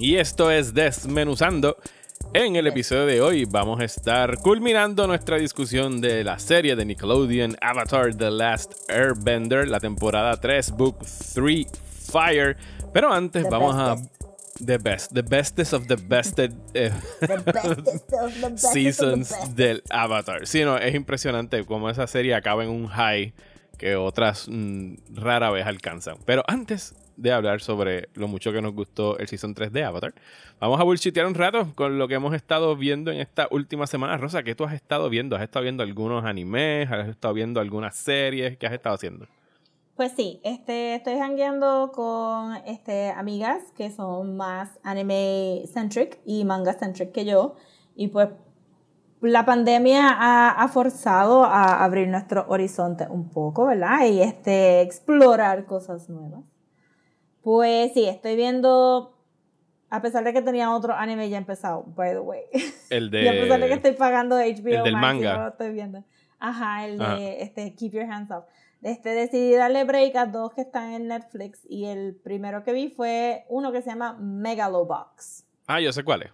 y esto es Desmenuzando. En el episodio de hoy vamos a estar culminando nuestra discusión de la serie de Nickelodeon Avatar The Last Airbender, la temporada 3, Book 3 Fire. Pero antes vamos a... The best, the bestest of the bested eh, seasons del Avatar. Sí, no, es impresionante cómo esa serie acaba en un high que otras mm, rara vez alcanzan. Pero antes de hablar sobre lo mucho que nos gustó el Season 3 de Avatar, vamos a bullshitear un rato con lo que hemos estado viendo en esta última semana. Rosa, ¿qué tú has estado viendo? ¿Has estado viendo algunos animes? ¿Has estado viendo algunas series? ¿Qué has estado haciendo? Pues sí, este, estoy hangueando con este, amigas que son más anime centric y manga centric que yo. Y pues la pandemia ha, ha, forzado a abrir nuestro horizonte un poco, ¿verdad? Y este, explorar cosas nuevas. Pues sí, estoy viendo, a pesar de que tenía otro anime ya empezado, by the way. El de... y a pesar de que estoy pagando HBO el del Max, manga. yo lo estoy viendo. Ajá, el de Ajá. este, Keep Your Hands Off. Este, decidí darle break a dos que están en Netflix y el primero que vi fue uno que se llama Megalobox. Ah, yo sé cuál es.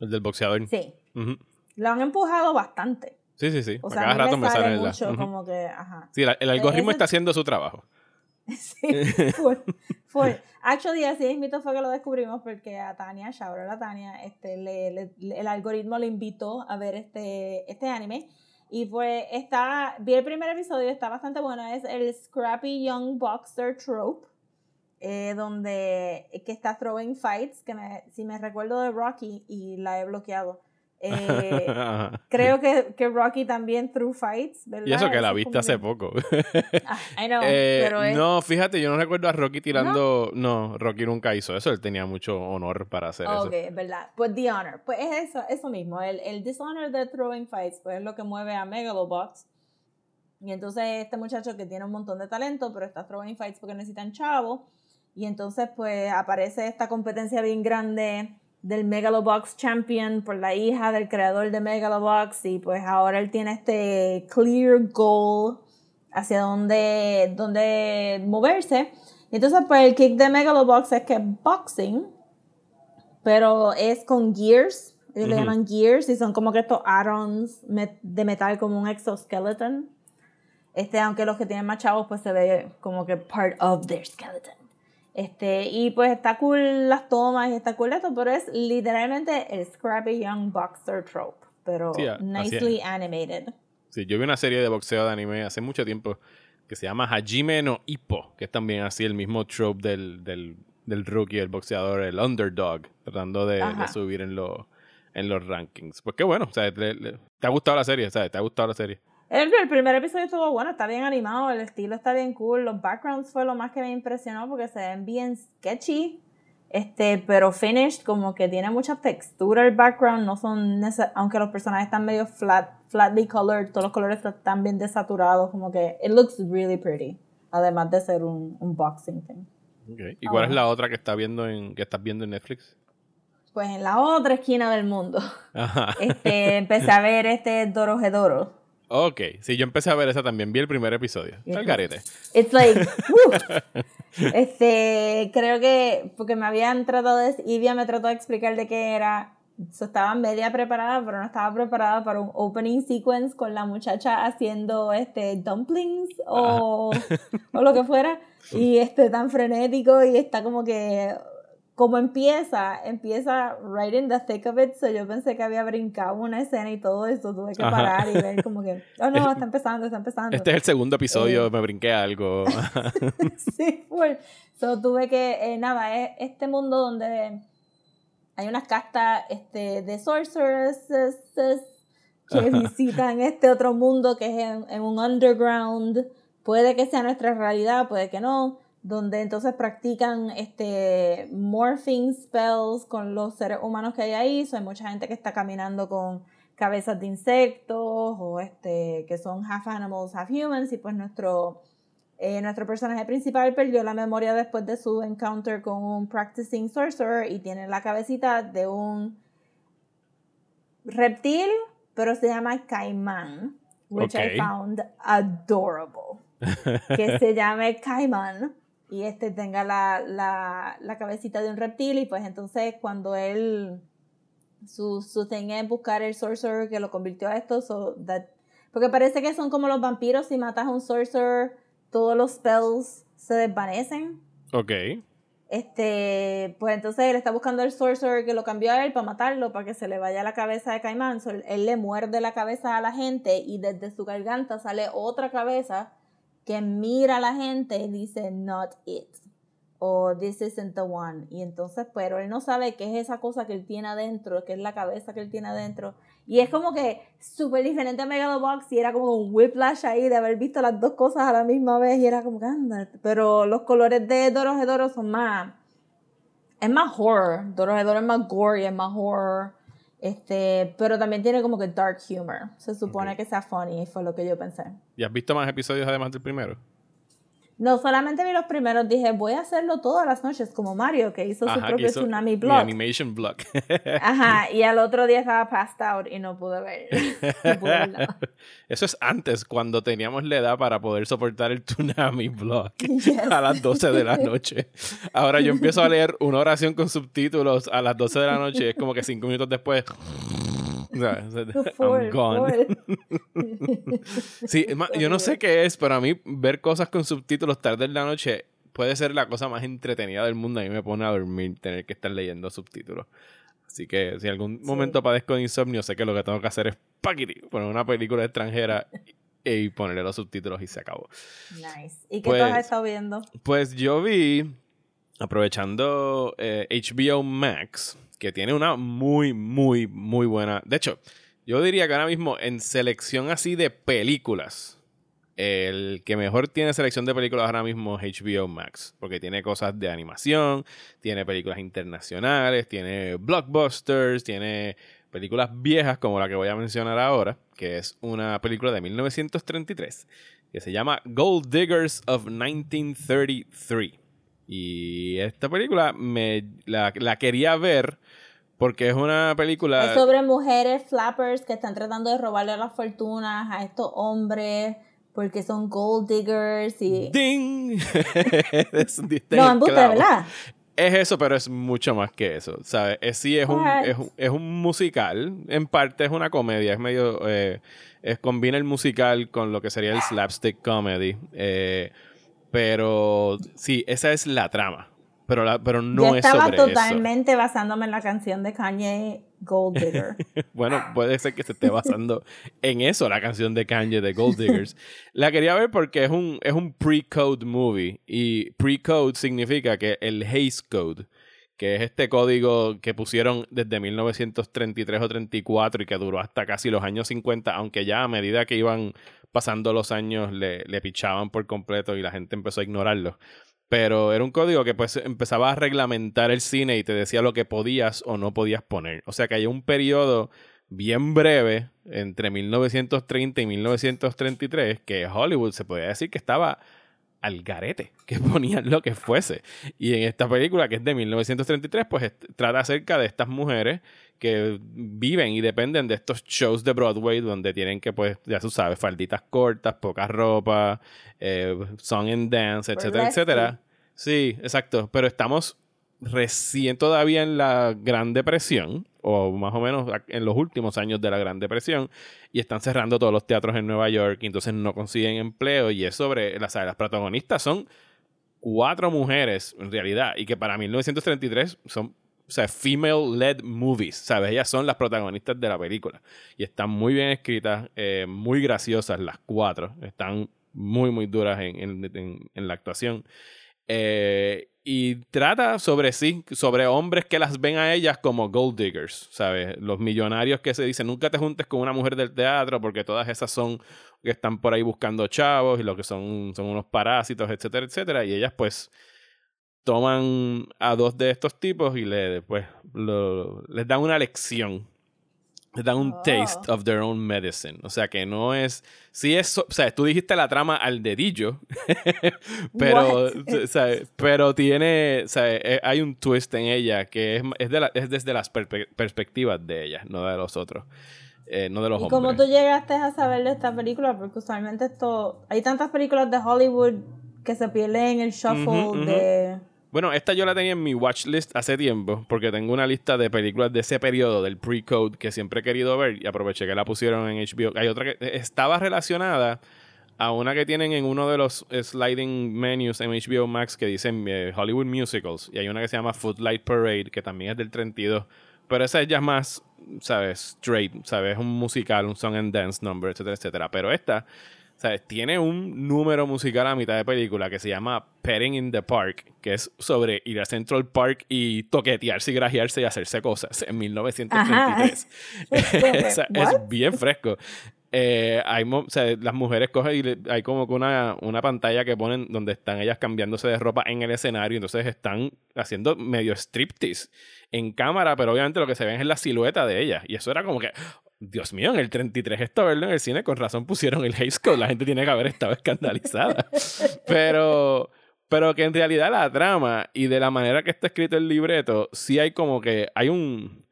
El del boxeador. Sí, Ujú. lo han empujado bastante. Sí, sí, sí. O sea, cada rato me sale sale la- mucho como que, ajá. Sí, la- el algoritmo ese- está haciendo su trabajo. Sí, full, full. Actually, así mismito fue que lo descubrimos porque a Tania, out a Tania, este, le- el algoritmo le invitó a ver este, este anime. Y pues está, vi el primer episodio, está bastante bueno, es el Scrappy Young Boxer Trope, eh, donde, que está throwing fights, que me- si me recuerdo de Rocky y la he bloqueado. Eh, creo que, que Rocky también threw fights, ¿verdad? Y eso que la viste hace poco. Ah, I know, Eh, pero es... No, fíjate, yo no recuerdo a Rocky tirando. No, Rocky nunca hizo eso. Él tenía mucho honor para hacer eso. Ok, es verdad. Pues The Honor. Pues es eso, eso mismo. El, el Dishonor de Throwing Fights, pues es lo que mueve a Megalobox. Y entonces este muchacho que tiene un montón de talento, pero está throwing fights porque necesitan chavo. Y entonces pues aparece esta competencia bien grande del Megalobox Champion por la hija del creador de Megalobox. Y pues ahora él tiene este clear goal hacia dónde, dónde moverse. Y entonces pues el kick de Megalobox es que es boxing pero es con gears. Ellos le Ujú. llaman gears y son como que estos met- de metal como un exoskeleton. Este, aunque los que tienen más chavos pues se ve como que part of their skeleton. Este, y pues está cool las tomas y está cool esto, pero es literalmente el Scrappy Young Boxer trope, pero Sí, nicely animated. Sí, yo vi una serie de boxeo de anime hace mucho tiempo que se llama Hajime no Ippo, que es también así el mismo trope del, del, del rookie, el boxeador, el underdog, tratando de, de subir en, los en los rankings. Pues qué bueno, o sea, le- ¿te ha gustado la serie? ¿sabes? ¿Te ha gustado la serie? El, el primer episodio estuvo bueno, está bien animado, el estilo está bien cool, los backgrounds fue lo más que me impresionó porque se ven bien sketchy, este, pero finished, como que tiene mucha textura el background, no son aunque los personajes están medio flat, flatly colored, todos los colores están bien desaturados, como que it looks really pretty, además de ser un, un boxing thing. ¿Y cuál es Ah. la otra que, está viendo en, que estás viendo en Netflix? Pues en la otra esquina del mundo, Ajá. este, empecé a ver este Dorohedoro. Ok, sí, yo empecé a ver esa también, vi el primer episodio. Está el garete. It's like, woo. este, creo que, porque me habían tratado de, Ivia me trató de explicar de qué era, so, estaba media preparada, pero no estaba preparada para un opening sequence con la muchacha haciendo, este, dumplings o, o lo que fuera, y este, tan frenético y está como que, como empieza, empieza right in the thick of it, so yo pensé que había brincado una escena y todo eso, tuve que Ajá. parar y ver como que, oh no, está empezando, está empezando. Este es el segundo episodio, Eh. me brinqué algo. sí, full. So, tuve que, eh, nada, es este mundo donde hay unas castas este, de sorceresses que visitan este otro mundo que es en, en un underground. Puede que sea nuestra realidad, puede que no, donde entonces practican este morphing spells con los seres humanos que hay ahí. So, hay mucha gente que está caminando con cabezas de insectos o este que son half animals, half humans y pues nuestro eh, nuestro personaje principal perdió la memoria después de su encounter con un practicing sorcerer y tiene la cabecita de un reptil, pero se llama caimán, which I found adorable. que se llame caimán y este tenga la, la, la cabecita de un reptil y pues entonces cuando él su, su thing es buscar el sorcerer que lo convirtió a esto so that- porque parece que son como los vampiros si matas a un sorcerer todos los spells se desvanecen Ok. este, pues entonces él está buscando el sorcerer que lo cambió a él para matarlo, para que se le vaya la cabeza de Caimán. So, él, él le muerde la cabeza a la gente y desde su garganta sale otra cabeza que mira a la gente y dice not it o this isn't the one. Y entonces, pero él no sabe qué es esa cosa que él tiene adentro, que es la cabeza que él tiene adentro. Y es como que súper diferente a Megalobox y era como un whiplash ahí de haber visto las dos cosas a la misma vez y era como que anda. Pero los colores de Dorohedoro son más. Es más horror. Dorohedoro es más gory, es más horror. Este, pero también tiene como que dark humor. Se supone que sea funny, fue lo que yo pensé. ¿Y has visto más episodios además del primero? No solamente vi los primeros, dije, voy a hacerlo todas las noches, como Mario, que hizo su Ajá, propio hizo Tsunami mi Blog. animation blog. Ajá, y al otro día estaba passed out y no pude ver. no pude ver nada. Eso es antes, cuando teníamos la edad para poder soportar el Tsunami blog Yes. a las 12 de la noche. Ahora yo empiezo a leer una oración con subtítulos a las 12 de la noche y es como que cinco minutos después. I'm gone. Sí, yo no sé qué es, pero a mí ver cosas con subtítulos tarde en la noche puede ser la cosa más entretenida del mundo. A mí me pone a dormir tener que estar leyendo subtítulos. Así que si algún momento padezco de insomnio, sé que lo que tengo que hacer es paquiti, poner una película extranjera y, y ponerle los subtítulos y se acabó. Nice. ¿Y qué Pues- tú has estado viendo? Pues yo vi, aprovechando eh, HBO Max, que tiene una muy, muy, muy buena. De hecho, yo diría que ahora mismo en selección así de películas, el que mejor tiene selección de películas ahora mismo es HBO Max, porque tiene cosas de animación, tiene películas internacionales, tiene blockbusters, tiene películas viejas como la que voy a mencionar ahora, que es una película de 1933 que se llama Gold Diggers of 1933. Y esta película me la, la quería ver porque es una película... Es sobre mujeres flappers que están tratando de robarle las fortunas a estos hombres porque son gold diggers y... ¡Ding! Es- No, embuste. ¿verdad? Es eso, pero es mucho más que eso, ¿sabes? Es, sí, es un, es, un- es un musical. En parte es una comedia. Es medio... eh, es, combina el musical con lo que sería el slapstick comedy. eh, pero sí, esa es la trama. Pero, la, pero no Yo es estaba sobre eso. totalmente basándome en la canción de Kanye Gold Digger. Bueno, puede ser que se esté basando en eso, la canción de Kanye de Gold Diggers. La quería ver porque es un, es un pre-code movie. Y pre-code significa que el Hays Code, que es este código que pusieron desde 1933 o 34 y que duró hasta casi los años 50, aunque ya a medida que iban pasando los años le, le pichaban por completo y la gente empezó a ignorarlo. Pero era un código que pues empezaba a reglamentar el cine y te decía lo que podías o no podías poner. O sea que hay un periodo bien breve entre 1930 y 1933 que Hollywood se podía decir que estaba al garete, que ponían lo que fuese. Y en esta película, que es de 1933, pues trata acerca de estas mujeres que viven y dependen de estos shows de Broadway donde tienen que, pues, ya tú sabes, falditas cortas, poca ropa, eh, song and dance, etcétera, etcétera. Sí, exacto. Pero estamos recién todavía en la Gran Depresión, o más o menos en los últimos años de la Gran Depresión, y están cerrando todos los teatros en Nueva York, y entonces no consiguen empleo, y es sobre, las, las protagonistas son cuatro mujeres en realidad, y que para 1933 son, o sea, female-led movies, ¿sabes? Ellas son las protagonistas de la película, y están muy bien escritas, eh, muy graciosas las cuatro, están muy, muy duras en, en- en- en la actuación. Eh, y trata sobre sí, sobre hombres que las ven a ellas como gold diggers, ¿sabes? Los millonarios que se dicen, nunca te juntes con una mujer del teatro porque todas esas son que están por ahí buscando chavos y lo que son, son unos parásitos, etcétera, etcétera. Y ellas pues toman a dos de estos tipos y le, pues, les dan una lección. Dan un Oh. taste of their own medicine. O sea que no es. Sí es. O sea, tú dijiste la trama al dedillo. pero. O sea, pero tiene. O sea, eh, hay un twist en ella que es, es, de la- es desde las perspectivas de ella, no de los otros. Eh, no de los ¿Y hombres. cómo tú llegaste a saber de esta película? Porque usualmente esto... Hay tantas películas de Hollywood que se pierden en el shuffle Ujú, ujú. de... Bueno, esta yo la tenía en mi watch list hace tiempo, porque tengo una lista de películas de ese periodo, del pre-code, que siempre he querido ver y aproveché que la pusieron en HBO. Hay otra que estaba relacionada a una que tienen en uno de los sliding menus en HBO Max que dicen eh, Hollywood Musicals, y hay una que se llama Footlight Parade, que también es del 32, pero esa ya más, ¿sabes? Straight, ¿sabes? Un musical, un song and dance number, etcétera, etcétera. Pero esta, ¿sabes? Tiene un número musical a mitad de película que se llama Petting in the Park, que es sobre ir a Central Park y toquetearse y grajearse y hacerse cosas en 1933. O sea, es What? bien fresco. Eh, hay o sea, las mujeres cogen y le- hay como que una, una pantalla que ponen donde están ellas cambiándose de ropa en el escenario, entonces están haciendo medio striptease en cámara, pero obviamente lo que se ven es la silueta de ellas. Y eso era como que, Dios mío, en el 33 esto verlo en el cine, con razón pusieron el Hays Code, la gente tiene que haber estado escandalizada. pero, pero que en realidad la trama y de la manera que está escrito el libreto, sí hay como que, hay un,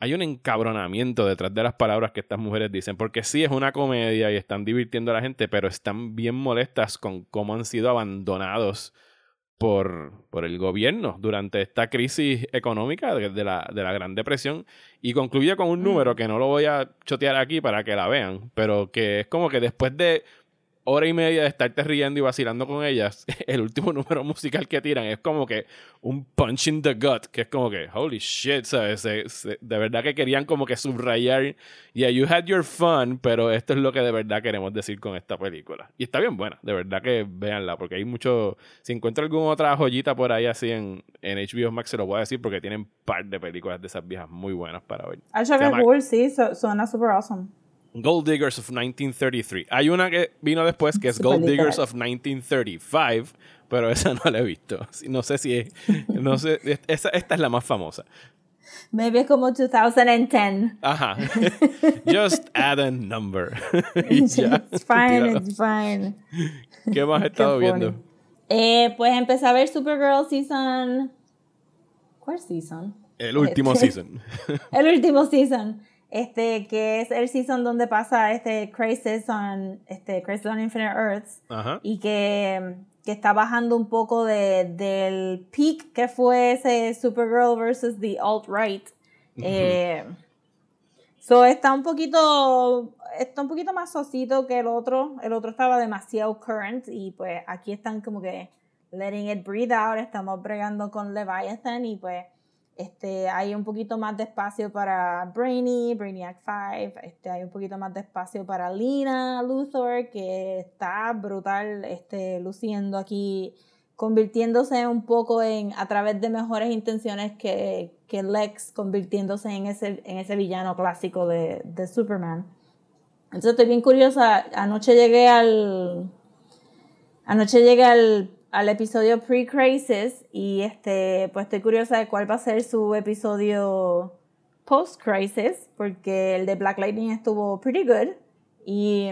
hay un encabronamiento detrás de las palabras que estas mujeres dicen, porque sí es una comedia y están divirtiendo a la gente, pero están bien molestas con cómo han sido abandonados por, por el gobierno durante esta crisis económica de, de la, de la Gran Depresión y concluye con un número que no lo voy a chotear aquí para que la vean, pero que es como que después de hora y media de estarte riendo y vacilando con ellas, el último número musical que tiran es como que un punch in the gut, que es como que, holy shit, ¿sabes? Se- se- de verdad que querían como que subrayar, yeah, you had your fun, pero esto es lo que de verdad queremos decir con esta película. Y está bien buena, de verdad que véanla, porque hay mucho, si encuentro alguna otra joyita por ahí así en, en HBO Max, se lo voy a decir porque tienen par de películas de esas viejas muy buenas para ver. Llama- cool, sí, su- suena super awesome. Gold Diggers of 1933. Hay una que vino después que es Gold. Diggers of 1935, pero esa no la he visto. No sé si es, no sé, esa- esta es la más famosa. Maybe es como 2010. Ajá. Just add a number. It's fine, Tíralo. it's fine. ¿Qué más has estado viendo? Eh, pues empecé a ver Supergirl season. ¿Cuál season? El último season. El último season. Este, que es el season donde pasa este Crisis on, este, Crisis on Infinite Earths. Ajá. Y que, que está bajando un poco de, del peak que fue ese Supergirl versus the alt-right. Eh, so está un poquito está un poquito más sosito que el otro el otro estaba demasiado current y pues aquí están como que letting it breathe out estamos bregando con Leviathan y pues este hay un poquito más de espacio para Brainy Brainiac 5 este hay un poquito más de espacio para Lina Luthor que está brutal este luciendo aquí convirtiéndose un poco en a través de mejores intenciones que, Lex convirtiéndose en ese, en ese villano clásico de, de Superman. Entonces estoy bien curiosa. Anoche llegué al. Anoche llegué al, al episodio pre-crisis y este, pues estoy curiosa de cuál va a ser su episodio post-crisis, porque el de Black Lightning estuvo pretty good. Y,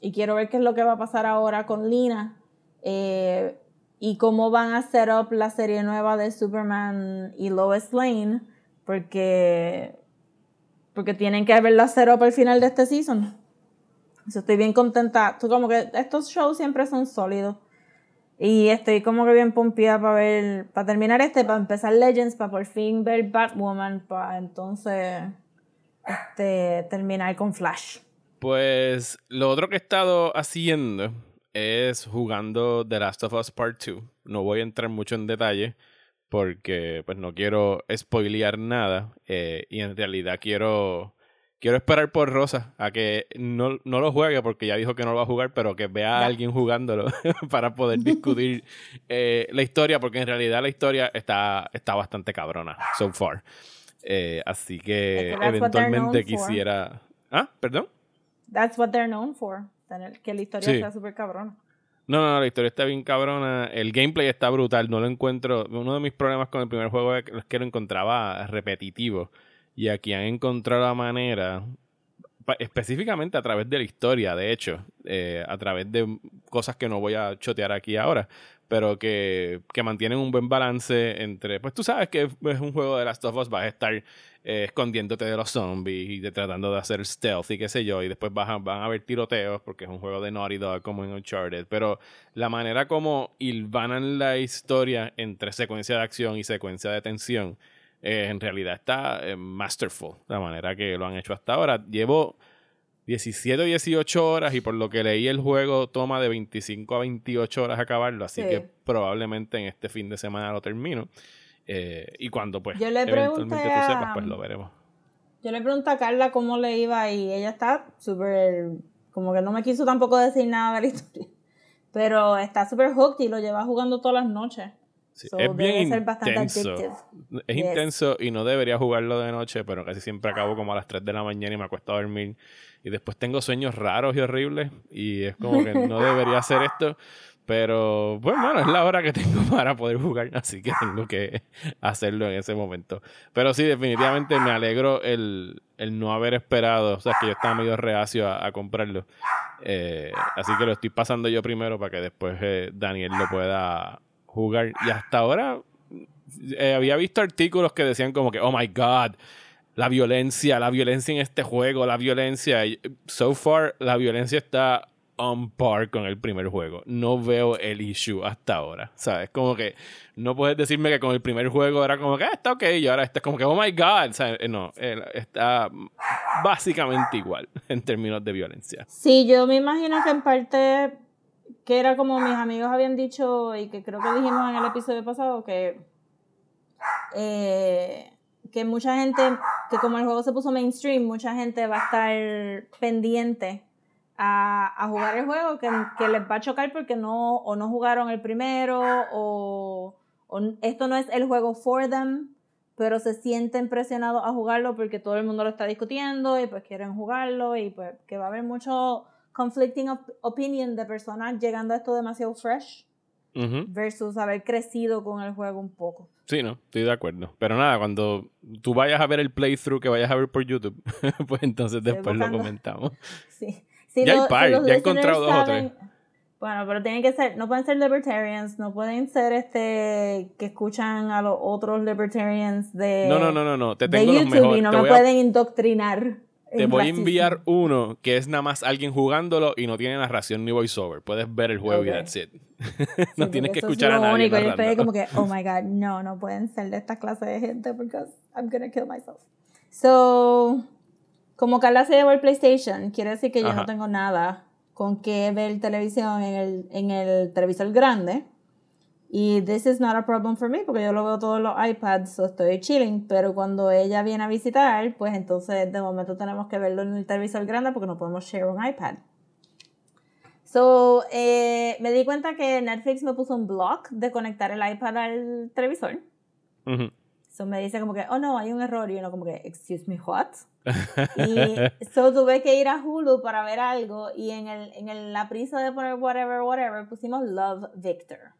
y quiero ver qué es lo que va a pasar ahora con Lina. eh, y cómo van a set up la serie nueva de Superman y Lois Lane, porque, porque tienen que verla set up al final de este season. So, estoy bien contenta. Estos shows siempre son sólidos. Y estoy como que bien pompeada para ver, para terminar este, para empezar Legends, para por fin ver Batwoman, para entonces este, terminar con Flash. Pues lo otro que he estado haciendo es jugando The Last of Us Part 2. No voy a entrar mucho en detalle porque pues no quiero spoilear nada eh, y en realidad quiero quiero esperar por Rosa a que no, no lo juegue porque ya dijo que no lo va a jugar pero que vea a alguien jugándolo para poder discutir eh, la historia porque en realidad la historia está, está bastante cabrona so far Eh, así que eventualmente for. quisiera ah perdón That's what they're known for. que la historia Sí. sea súper cabrona. No, no, la historia está bien cabrona. El gameplay está brutal. No lo encuentro. Uno de mis problemas con el primer juego es que lo encontraba repetitivo. Y aquí han encontrado la manera, específicamente a través de la historia, de hecho, eh, a través de cosas que no voy a chotear aquí ahora, pero que, que mantienen un buen balance entre. Pues tú sabes que es un juego de Last of Us, vas a estar eh, escondiéndote de los zombies y tratando de hacer stealth y qué sé yo, y después vas van a haber tiroteos porque es un juego de Naughty Dog como en Uncharted, pero la manera como hilvanan la historia entre secuencia de acción y secuencia de tensión, eh, en realidad está eh, masterful, la manera que lo han hecho hasta ahora. Llevo 17 o 18 horas y por lo que leí el juego toma de 25 a 28 horas acabarlo, así Sí. que probablemente en este fin de semana lo termino. Eh, y cuando pues Yo le eventualmente tú sepas, a- pues lo veremos. Yo le pregunté a Carla cómo le iba y ella está súper, como que no me quiso tampoco decir nada de la historia. Pero está súper hooked y lo lleva jugando todas las noches. Sí, So, es bien ser intenso. Es Yes. intenso y no debería jugarlo de noche, pero casi siempre acabo como a las 3 de la mañana y me acuesto a dormir. Y después tengo sueños raros y horribles. Y es como que no debería hacer esto. Pero pues, bueno, es la hora que tengo para poder jugar. Así que tengo que hacerlo en ese momento. Pero sí, definitivamente me alegro el, el no haber esperado. O sea, que yo estaba medio reacio a, a comprarlo. Eh, así que lo estoy pasando yo primero para que después eh, Daniel lo pueda jugar. Y hasta ahora eh, había visto artículos que decían como que, oh my god, la violencia, la violencia en este juego, la violencia. So far, la violencia está on par con el primer juego. No veo el issue hasta ahora. ¿Sabes? Como que no puedes decirme que con el primer juego era como que ah, está ok y ahora está como que, oh my god. ¿sabes? Eh, No, está básicamente igual en términos de violencia. Sí, yo me imagino que en parte que era como mis amigos habían dicho y que creo que dijimos en el episodio pasado que eh, que mucha gente, que como el juego se puso mainstream, mucha gente va a estar pendiente a, a jugar el juego, que, que les va a chocar porque no, o no jugaron el primero, o, o esto no es el juego for them, pero se sienten presionados a jugarlo porque todo el mundo lo está discutiendo y pues quieren jugarlo y pues que va a haber mucho conflicting op- opinion de personas llegando a esto demasiado fresh Ujú. versus haber crecido con el juego un poco. Sí, no, estoy de acuerdo. Pero nada, cuando tú vayas a ver el playthrough que vayas a ver por YouTube, pues entonces después lo comentamos. Sí. Si Ya hay lo- par, los ya he encontrado dos o tres. Bueno, pero tienen que ser, no pueden ser libertarians, no pueden ser este que escuchan a los otros libertarians de, No, no, no, no, no. Te de tengo los YouTube mejores. y no te me voy a, pueden indoctrinar. Te voy a enviar uno que es nada más alguien jugándolo y no tiene narración ni voiceover. Puedes ver el juego y that's it. Sí, no tienes que escuchar es a nadie. único. Yo esperé como que, oh my god, no, no pueden ser de esta clase de gente porque I'm gonna kill myself. So, como Carla se llevó el PlayStation, quiere decir que yo Ajá. no tengo nada con qué ver televisión en el, en el televisor grande. Y this is not a problem for me porque yo lo veo todos los iPads, so estoy chilling. Pero cuando ella viene a visitar, pues entonces de momento tenemos que verlo en el televisor grande porque no podemos share un iPad. So, eh, me di cuenta que Netflix me puso un block de conectar el iPad al televisor. Ujú. So me dice como que, oh no, hay un error. Y uno como que, excuse me, what? Y so tuve que ir a Hulu para ver algo. Y en, el, en el- la prisa de poner whatever, whatever, pusimos Love Victor.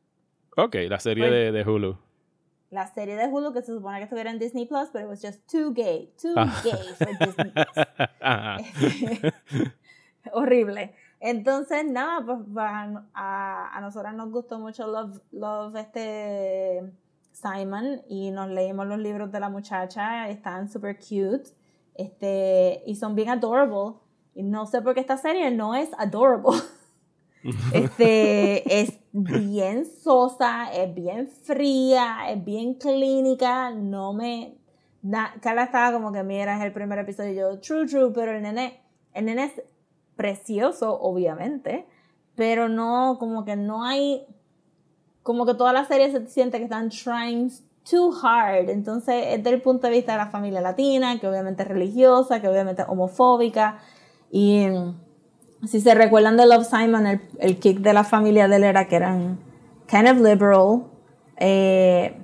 Ok, la serie Pues- de, de Hulu. La serie de Hulu que se supone que estuviera en Disney Plus, pero it was just too gay. Too Ah. gay for Disney Plus. Horrible. Entonces, nada, pues va- a, a nosotras nos gustó mucho Love, Love este Simon y nos leímos los libros de la muchacha, están super cute este, y son bien adorable. Y no sé por qué esta serie no es adorable. Este, es bien sosa, es bien fría, es bien clínica, no me... Na, Carla estaba como que, mira, es el primer episodio, yo, true, true, pero el nene, el nene es precioso, obviamente, pero no, como que no hay, como que toda la serie se siente que están trying too hard, entonces es del punto de vista de la familia latina, que obviamente es religiosa, que obviamente es homofóbica, y si se recuerdan de Love Simon, el, el kick de la familia de él era que eran kind of liberal, eh,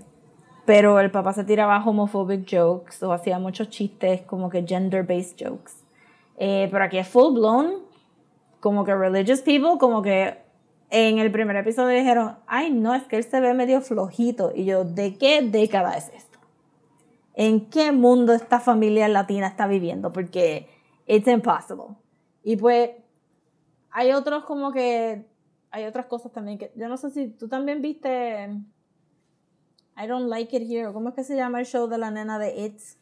pero el papá se tiraba homophobic jokes o hacía muchos chistes como que gender-based jokes. Eh, pero aquí es full blown como que religious people, como que en el primer episodio dijeron, ay no, es que él se ve medio flojito. Y yo, ¿de qué década es esto? ¿En qué mundo esta familia latina está viviendo? Porque it's impossible. Y pues hay otros como que, hay otras cosas también que, yo no sé si tú también viste I Don't Like It Here, ¿cómo es que se llama el show de la nena de It's?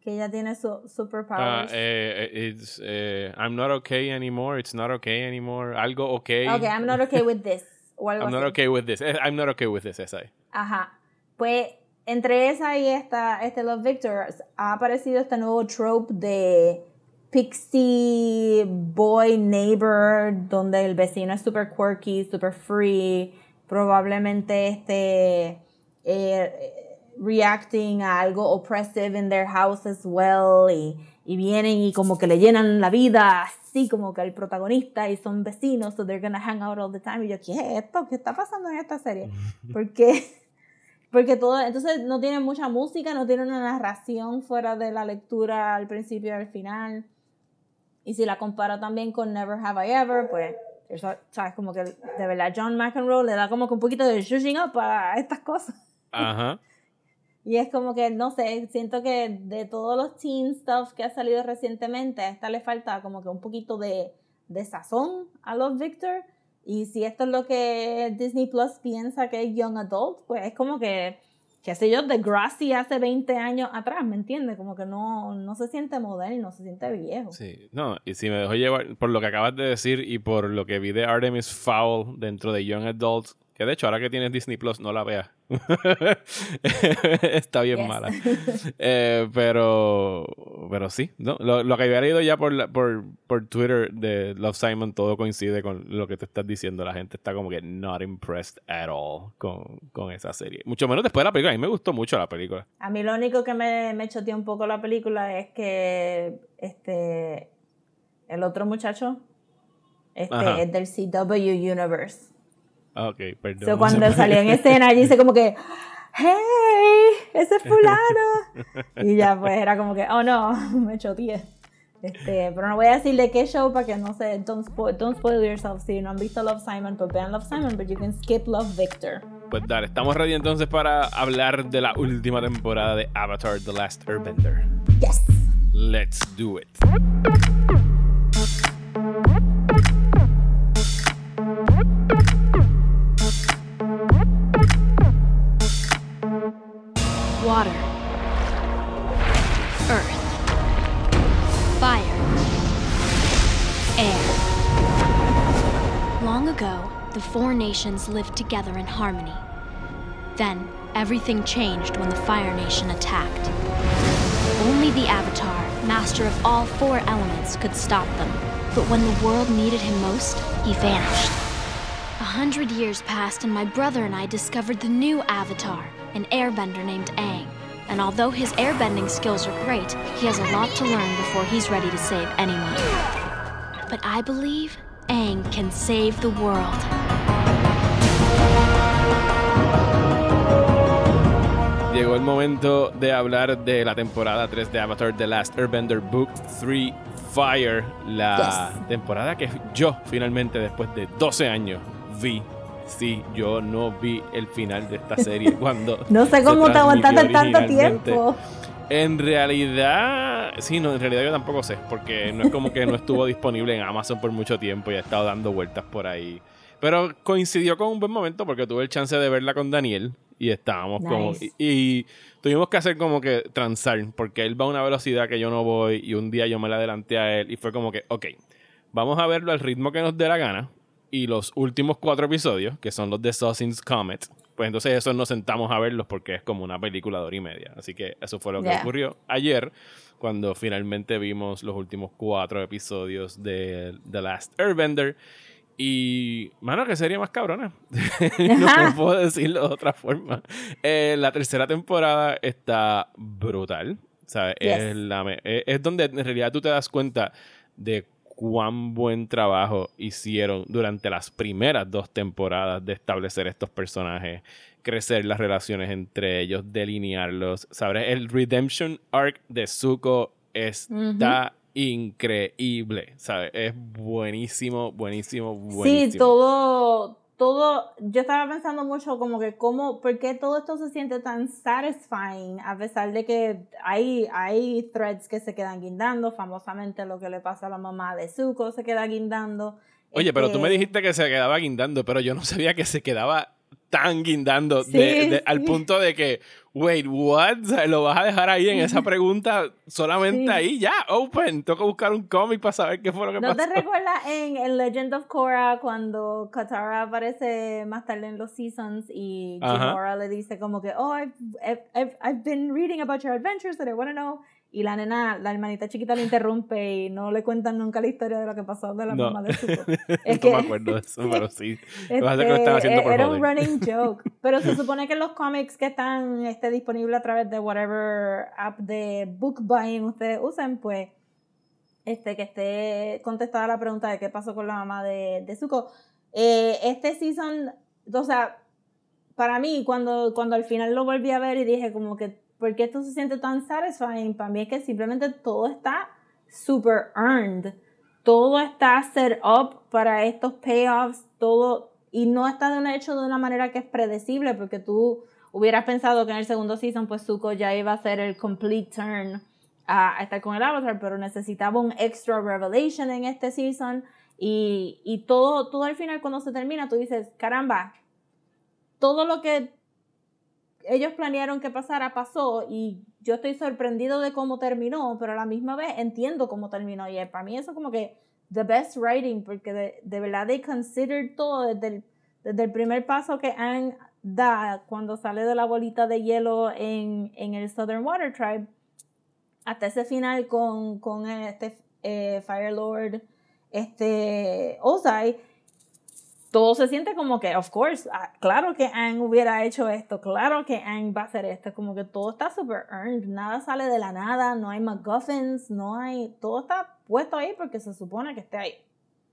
Que ella tiene su superpowers. eh, eh, it's, eh, I'm not okay anymore. It's not okay anymore. Algo okay. ok, I'm not okay with this. O algo I'm not así. okay with this. Eh, I'm not okay with this. Esa es. Ajá. Pues entre esa y esta, este Love Victor, ha aparecido este nuevo trope de pixie boy neighbor, donde el vecino es super quirky, super free, probablemente este eh, reacting a algo oppressive in their house as well, y, y vienen y como que le llenan la vida así como que el protagonista y son vecinos, so they're gonna hang out all the time. Y yo, ¿qué es esto? ¿Qué está pasando en esta serie? Porque porque todo, entonces no tiene mucha música, no tiene una narración fuera de la lectura al principio y al final. Y si la comparo también con Never Have I Ever, pues, eso, sabes, como que de verdad John McEnroe le da como que un poquito de shushing up a estas cosas. Ajá. Y es como que, no sé, siento que de todos los teen stuff que ha salido recientemente, a esta le falta como que un poquito de, de sazón a los Victor. Y si esto es lo que Disney Plus piensa que es Young Adult, pues es como que, qué sé yo, de Grassy hace 20 años atrás, ¿me entiendes? Como que no, no se siente moderno, se siente viejo. Sí, no, y si me dejo llevar por lo que acabas de decir y por lo que vi de Artemis Fowl dentro de Young Adults, que de hecho ahora que tienes Disney Plus no la veas. Está bien Yes. mala. Eh, pero pero sí, ¿no? lo, lo que había leído ya por, la- por, por Twitter de Love Simon, todo coincide con lo que te estás diciendo. La gente está como que not impressed at all con, con esa serie. Mucho menos después de la película. A mí me gustó mucho la película. A mí lo único que me, me choteó un poco la película es que este el otro muchacho este, Ajá. es del CW Universe. Ah, Ok, perdón. So, cuando salió en escena, allí dice como que, ¡Hey! ¡Ese es fulano! Y ya pues era como que, oh no, me choteé. Este, pero no voy a decir de qué show para que no se, don't spoil, don't spoil yourself. Si no han visto Love Simon, pues vean Love Simon, but you can skip Love Victor. Pues dale, estamos ready entonces para hablar de la última temporada de Avatar The Last Airbender. Yes! Let's do it. Ago, the four nations lived together in harmony. Then, everything changed when the Fire Nation attacked. Only the Avatar, master of all four elements, could stop them. But when the world needed him most, he vanished. A hundred years passed, and my brother and I discovered the new Avatar, an airbender named Aang. And although his airbending skills are great, he has a lot to learn before he's ready to save anyone. But I believe Aang can save the world. Llegó el momento de hablar de la temporada 3 de Avatar The Last Airbender Book 3 Fire. La Yes. temporada que yo finalmente después de 12 años vi. Sí, yo no vi el final de esta serie cuando. No sé cómo te aguantaste tanto tiempo. En realidad, sí, no, en realidad yo tampoco sé, porque no es como que no estuvo disponible en Amazon por mucho tiempo y ha estado dando vueltas por ahí. Pero coincidió con un buen momento porque tuve el chance de verla con Daniel y estábamos como... Y, y tuvimos que hacer como que transar, porque él va a una velocidad que yo no voy y un día yo me la adelanté a él y fue como que, ok, vamos a verlo al ritmo que nos dé la gana y los últimos cuatro episodios, que son los de Saucin's Comet, pues entonces esos nos sentamos a verlos porque es como una película de hora y media. Así que eso fue lo que Yeah. ocurrió ayer, cuando finalmente vimos los últimos cuatro episodios de The Last Airbender. Y, mano, que serie más cabrona. no puedo decirlo de otra forma. Eh, la tercera temporada está brutal. ¿sabes? Yes. Es, la me- es- es donde en realidad tú te das cuenta de cuán buen trabajo hicieron durante las primeras dos temporadas de establecer estos personajes, crecer las relaciones entre ellos, delinearlos. ¿Sabes? El Redemption Arc de Zuko está increíble, ¿sabes? Es buenísimo, buenísimo, buenísimo. Sí, todo, todo, yo estaba pensando mucho como que cómo, por qué todo esto se siente tan satisfying a pesar de que hay, hay threads que se quedan guindando, famosamente lo que le pasa a la mamá de Zuko se queda guindando. Oye, pero tú me Este, dijiste que se quedaba guindando, pero yo no sabía que se quedaba tan guindando Sí, de- de- al sí. punto de que, wait, what? O sea, lo vas a dejar ahí en esa pregunta solamente Sí. ahí, ya, open. Que buscar un cómic para saber qué fue lo que ¿No pasó. te recuerdas en, en Legend of Korra cuando Katara aparece más tarde en los seasons y. Gamora le dice como que, oh, I've, I've, I've, I've been reading about your adventures and I want to know. Y la nena, la hermanita chiquita le interrumpe y no le cuentan nunca la historia de lo que pasó de la No. mamá de no Es que- me acuerdo de eso, pero sí. Lo que lo Este, haciendo por era un joder. running joke. Pero se supone que los cómics que están este, disponibles a través de whatever app de book buying ustedes usen, pues este, que esté contestada la pregunta de qué pasó con la mamá de, de Zuko. Eh, este season, o sea, para mí, cuando, cuando al final lo volví a ver y dije como que, ¿por qué esto se siente tan satisfying? Para mí es que simplemente todo está super earned. Todo está set up para estos payoffs, todo, y no está de hecho de una manera que es predecible, porque tú hubieras pensado que en el segundo season, pues Zuko ya iba a hacer el complete turn a, a estar con el Avatar, pero necesitaba un extra revelation en este season, y, y todo, todo al final cuando se termina, tú dices, caramba, todo lo que ellos planearon que pasara pasó y yo estoy sorprendido de cómo terminó, pero a la misma vez entiendo cómo terminó y para mí eso como que the best writing porque de, de verdad they considered todo desde el, desde el primer paso que Aang da cuando sale de la bolita de hielo en, en el Southern Water Tribe hasta ese final con, con este eh, Fire Lord este Ozai todo se siente como que, of course, ah, claro que Aang hubiera hecho esto, claro que Aang va a hacer esto, como que todo está super earned, nada sale de la nada, no hay MacGuffins, no hay, todo está puesto ahí porque se supone que esté ahí.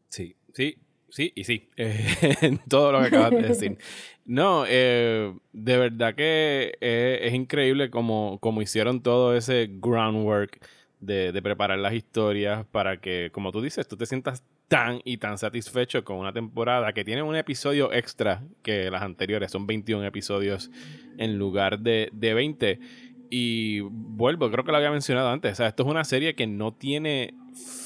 Sí, sí, sí y sí. Eh, todo lo que acabas de decir. No, eh, de verdad que eh, es increíble como, como hicieron todo ese groundwork de, de preparar las historias para que, como tú dices, tú te sientas tan y tan satisfecho con una temporada que tiene un episodio extra que las anteriores, son 21 episodios en lugar de, de 20. Y vuelvo, creo que lo había mencionado antes, o sea, esto es una serie que no tiene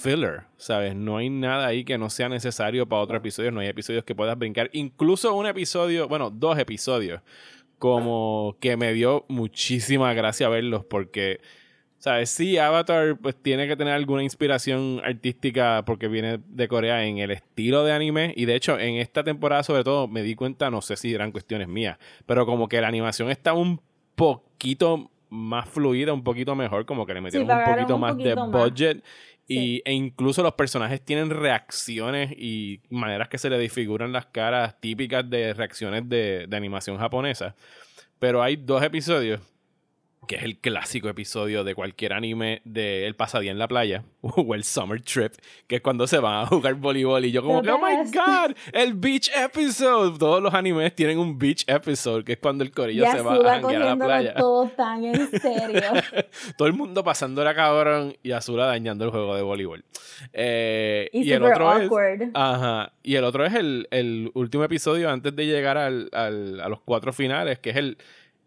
filler, ¿sabes? No hay nada ahí que no sea necesario para otro episodio, no hay episodios que puedas brincar, incluso un episodio, bueno, dos episodios, como que me dio muchísima gracia verlos porque, ¿sabes? Sí, Avatar pues tiene que tener alguna inspiración artística porque viene de Corea en el estilo de anime y de hecho en esta temporada sobre todo me di cuenta, no sé si eran cuestiones mías, pero como que la animación está un poquito más fluida, un poquito mejor, como que le metieron un poquito un más de más. budget. Y, Sí. E incluso los personajes tienen reacciones y maneras que se le disfiguran las caras típicas de reacciones de, de animación japonesa. Pero hay dos episodios, que es el clásico episodio de cualquier anime de El pasadía en la playa o el Summer Trip, que es cuando se van a jugar voleibol y yo como que, oh my god, el beach episode. Todos los animes tienen un beach episode, que es cuando el corillo Ya se va a janguear a la playa. todo tan en serio. Todo el mundo pasándola cabrón y Azula dañando el juego de voleibol. Eh, Y, y el otro es. awkward. Ajá. Y el otro es el, el último episodio antes de llegar al, al- a los cuatro finales, que es el,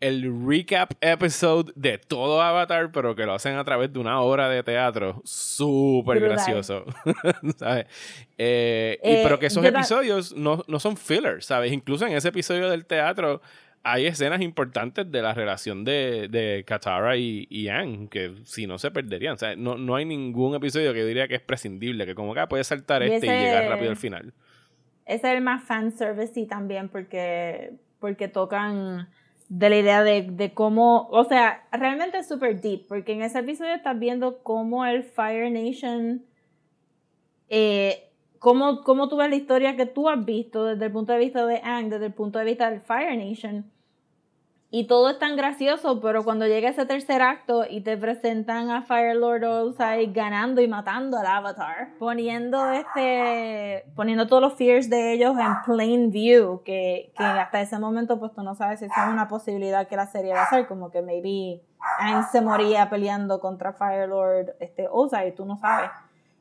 el recap episode de todo Avatar, pero que lo hacen a través de una obra de teatro. Súper gracioso. ¿Sabes? Eh, y- Eh, pero que esos episodios no, no son fillers, ¿sabes? Incluso en ese episodio del teatro hay escenas importantes de la relación de, de Katara y, y Aang, que si no se perderían. O sea, no, no hay ningún episodio que yo diría que es prescindible, que como que ah, puedes saltar Y este y llegar rápido al final. Ese es el más fanservice y también porque, porque tocan de la idea de, de cómo, o sea, realmente es super deep, porque en ese episodio estás viendo cómo el Fire Nation, eh, cómo, cómo tú ves la historia que tú has visto desde el punto de vista de Aang, desde el punto de vista del Fire Nation. Y todo es tan gracioso, pero cuando llega ese tercer acto y te presentan a Fire Lord Ozai ganando y matando al Avatar, poniendo este, poniendo todos los fears de ellos en plain view, que, que hasta ese momento pues tú no sabes si es una posibilidad que la serie va a hacer, como que maybe Aang se moría peleando contra Firelord este, Ozai, tú no sabes.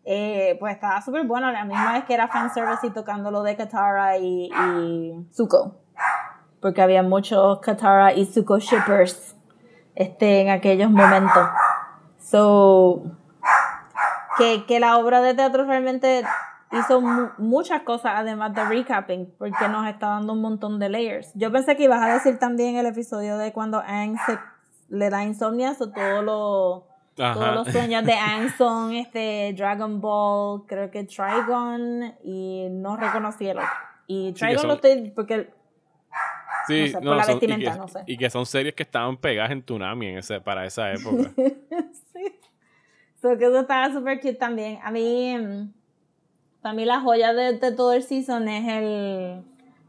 Eh, pues estaba súper bueno, la misma vez que era fanservice y tocando lo de Katara y, y Zuko. Porque había muchos Katara y Zuko shippers este, en aquellos momentos. So, que, que la obra de teatro realmente hizo muchas cosas además de recapping, porque nos está dando un montón de layers. Yo pensé que ibas a decir también el episodio de cuando Aang se, le da insomnio, o todos los todos los sueños de Aang son este Dragon Ball, creo que Trigon y no reconocí el otro. Y Trigon lo estoy porque Sí, no, por la vestimenta, y que, no sé. Y que son series que estaban pegadas en Tsunami en ese, para esa época. sí. So que eso estaba súper cute también. A mí, mm, para mí la joya de, todo el season es el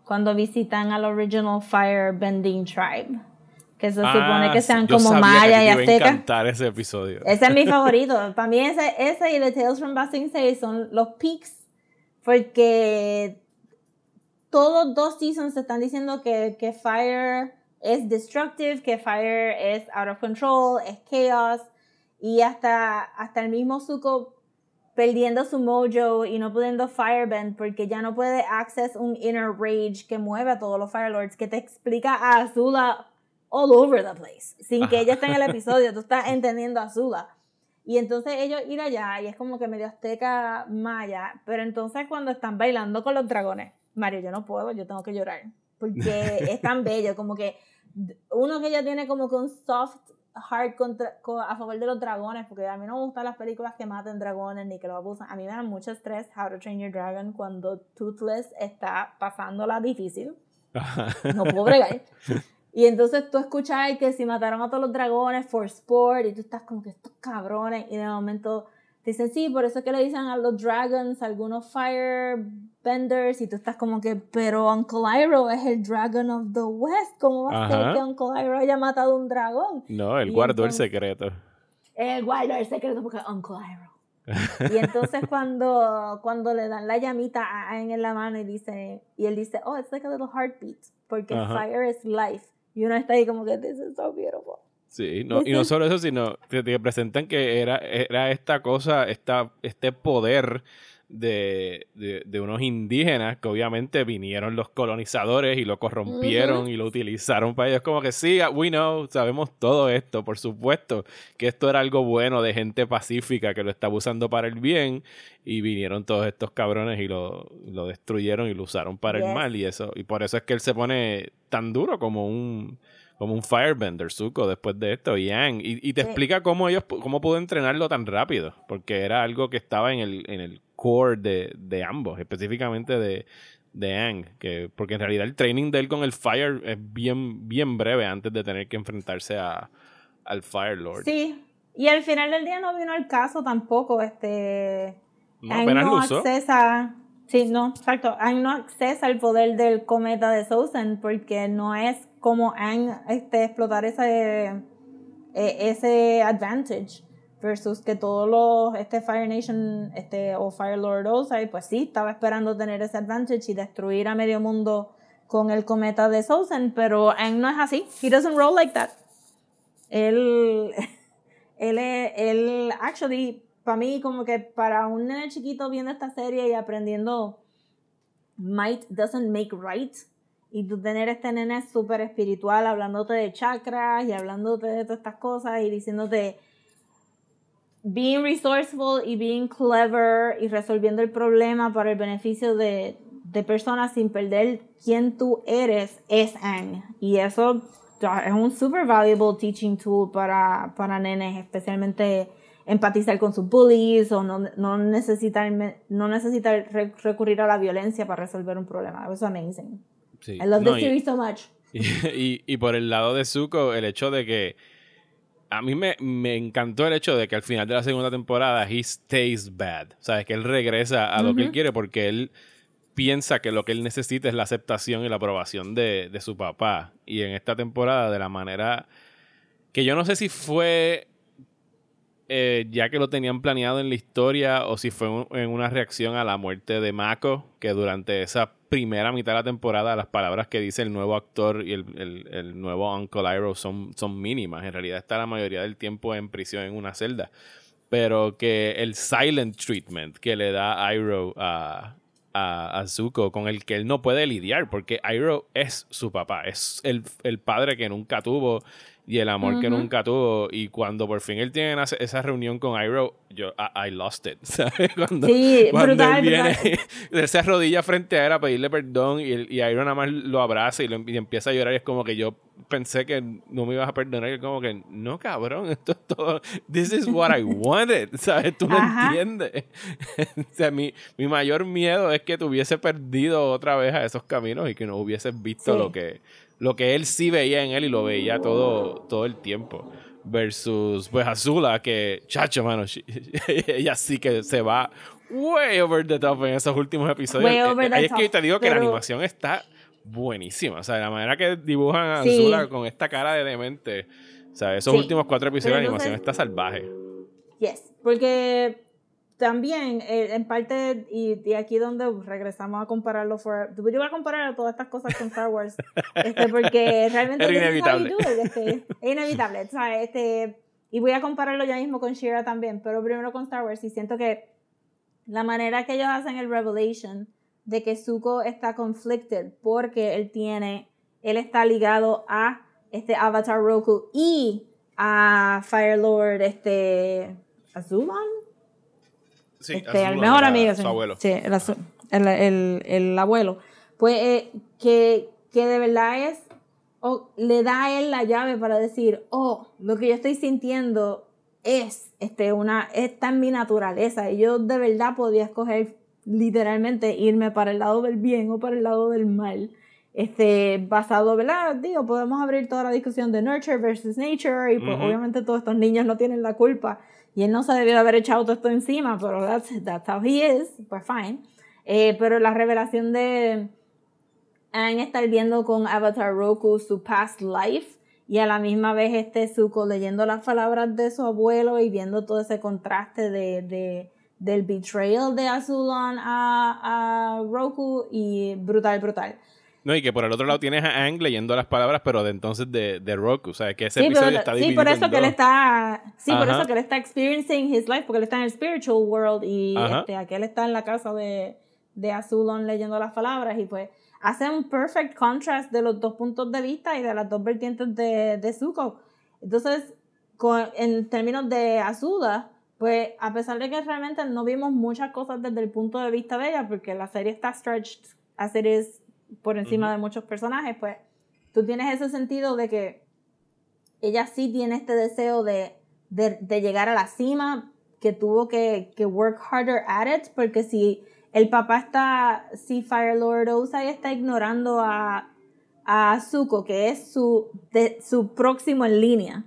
cuando visitan al Original Fire Bending Tribe. Que se supone ah, que sean como mayas y aztecas. encantar ese episodio. Ese es mi favorito. para mí ese, ese y The Tales from Basing State son los peaks porque todos dos seasons están diciendo que, que Fire es destructive, que Fire es out of control, es chaos y hasta, hasta el mismo Zuko perdiendo su mojo y no pudiendo firebend porque ya no puede access un inner rage que mueve a todos los Firelords que te explica a Azula all over the place sin que ella esté en el episodio tú estás entendiendo a Azula. Y entonces ellos ir allá y es como que medio azteca maya pero entonces cuando están bailando con los dragones Mario yo no puedo yo tengo que llorar porque es tan bello como que uno que ya tiene como que un soft hard contra, a favor de los dragones, porque a mí no me gustan las películas que maten dragones ni que lo abusan. A mí me da mucho estrés How to Train Your Dragon cuando Toothless está pasándola difícil. No puedo bregar. Y entonces tú escuchas que si mataron a todos los dragones for sport y tú estás como que estos cabrones y de momento Dicen, sí, por eso es que le dicen a los dragons, algunos firebenders, y tú estás como que, pero Uncle Iroh es el Dragon of the West, ¿cómo va a ser que Uncle Iroh haya matado un dragón? No, él guardó el secreto. Él guardó el secreto porque Uncle Iroh. y entonces cuando, cuando le dan la llamita a Aang en la mano y dice, y él dice, oh, it's like a little heartbeat, porque fire is life. Y uno está ahí como que, this is so beautiful. Sí, no, y no solo eso, sino que te presentan que era, era esta cosa, esta, este poder de, de, unos indígenas que obviamente vinieron los colonizadores y lo corrompieron y lo utilizaron para ellos. Como que sí, we know, sabemos todo esto, por supuesto, que esto era algo bueno de gente pacífica que lo estaba usando para el bien y vinieron todos estos cabrones y lo, lo destruyeron y lo usaron para el mal y eso. Y por eso es que él se pone tan duro como un como un firebender, Zuko, después de esto, Yang. Y, y te explica cómo ellos, cómo pudo entrenarlo tan rápido, porque era algo que estaba en el, en el core de, de ambos, específicamente de, de Ang, que, porque en realidad el training de él con el Fire es bien, bien breve antes de tener que enfrentarse a, al Fire Lord. Sí, y al final del día no vino el caso tampoco, este... No, apenas no accesa, sí, no, exacto, Ang no accesa el poder del cometa de Sousen porque no es como han este, explotar ese, e, ese advantage versus que todos los este Fire Nation este o Fire Lord Ozai pues sí estaba esperando tener ese advantage y destruir a medio mundo con el cometa de Sousen pero Aang no es así. He doesn't roll like that. Él él él actually para mí como que para un nene chiquito viendo esta serie y aprendiendo might doesn't make right y tú tener este nene súper espiritual hablándote de chakras y hablándote de todas estas cosas y diciéndote being resourceful y being clever y resolviendo el problema para el beneficio de, de personas sin perder quién tú eres es Ang. Y eso es un super valuable teaching tool para, para nenes, especialmente empatizar con sus bullies o no, no necesitar, no necesitar recurrir a la violencia para resolver un problema. Eso es amazing. I love the series so much. Y, por el lado de Zuko, el hecho de que a mí me, me, encantó el hecho de que al final de la segunda temporada he stays bad. O sea, que él regresa a lo que él quiere porque él piensa que lo que él necesita es la aceptación y la aprobación de, de su papá. Y en esta temporada, de la manera que yo no sé si fue eh, ya que lo tenían planeado en la historia o si fue en una reacción a la muerte de Mako, que durante esa primera mitad de la temporada las palabras que dice el nuevo actor y el, nuevo Uncle Iroh son, son mínimas. En realidad está la mayoría del tiempo en prisión en una celda. Pero que el silent treatment que le da Iroh a, a, Zuko, con el que él no puede lidiar, porque Iroh es su papá, es el, el padre que nunca tuvo y el amor que nunca tuvo. Y cuando por fin él tiene esa reunión con Iroh, yo, I, lost it, ¿sabes? Cuando, sí, brutal, él viene, él se arrodilla frente a él a pedirle perdón y, y Iroh nada más lo abraza y, y, empieza a llorar y es como que yo pensé que no me ibas a perdonar y como que, no cabrón, esto es todo, this is what I wanted, ¿sabes? Tú no entiendes. o sea, mi, mi mayor miedo es que te hubiese perdido otra vez a esos caminos y que no hubieses visto lo que lo que él sí veía en él y lo veía todo, todo el tiempo. Versus, pues, Azula, que, chacho, mano, ella sí que se va way over the top en esos últimos episodios. Way over the Ahí es que te digo que la animación está buenísima. O sea, la manera que dibujan a Azula con esta cara de demente. O sea, esos últimos cuatro episodios de animación está salvaje. Yes, porque también, eh, en parte, y, y, aquí donde regresamos a compararlo, for, yo voy a comparar todas estas cosas con Star Wars, este, porque realmente es inevitable. este, es inevitable, Este, y voy a compararlo ya mismo con Shira también, pero primero con Star Wars, y siento que la manera que ellos hacen el Revelation de que Zuko está conflicted porque él tiene, él está ligado a este Avatar Roku y a Fire Lord, este, Azuman, este, el mejor amigo, sí, abuelo. Sí, el, el, el, abuelo. Pues eh, que, que, de verdad es, o le da a él la llave para decir, oh, lo que yo estoy sintiendo es, este, una, es tan mi naturaleza. Y yo de verdad podía escoger literalmente irme para el lado del bien o para el lado del mal. Este, basado, ¿verdad? Digo, podemos abrir toda la discusión de nurture versus nature y pues, obviamente todos estos niños no tienen la culpa y él no se debió haber echado todo esto encima, pero that's, that's how he is, pues fine. Eh, pero la revelación de Aang estar viendo con Avatar Roku su past life y a la misma vez este Zuko leyendo las palabras de su abuelo y viendo todo ese contraste de, de del betrayal de Azulon a, a Roku y brutal, brutal. No, y que por el otro lado tienes a Ang leyendo las palabras, pero de entonces de, de Roku. O sea, que ese episodio está dividido. Sí, por eso que él está. Sí, por eso que él está experiencing his life, porque él está en el spiritual world y este, aquel está en la casa de, de Azulon leyendo las palabras. Y pues hace un perfect contrast de los dos puntos de vista y de las dos vertientes de, de Zuko. Entonces, con, en términos de Azuda, pues a pesar de que realmente no vimos muchas cosas desde el punto de vista de ella, porque la serie está stretched as it is por encima de muchos personajes, pues tú tienes ese sentido de que ella sí tiene este deseo de, de, llegar a la cima, que tuvo que, que, work harder at it, porque si el papá está, si Firelord Ozai está ignorando a, a Zuko, que es su, de, su próximo en línea,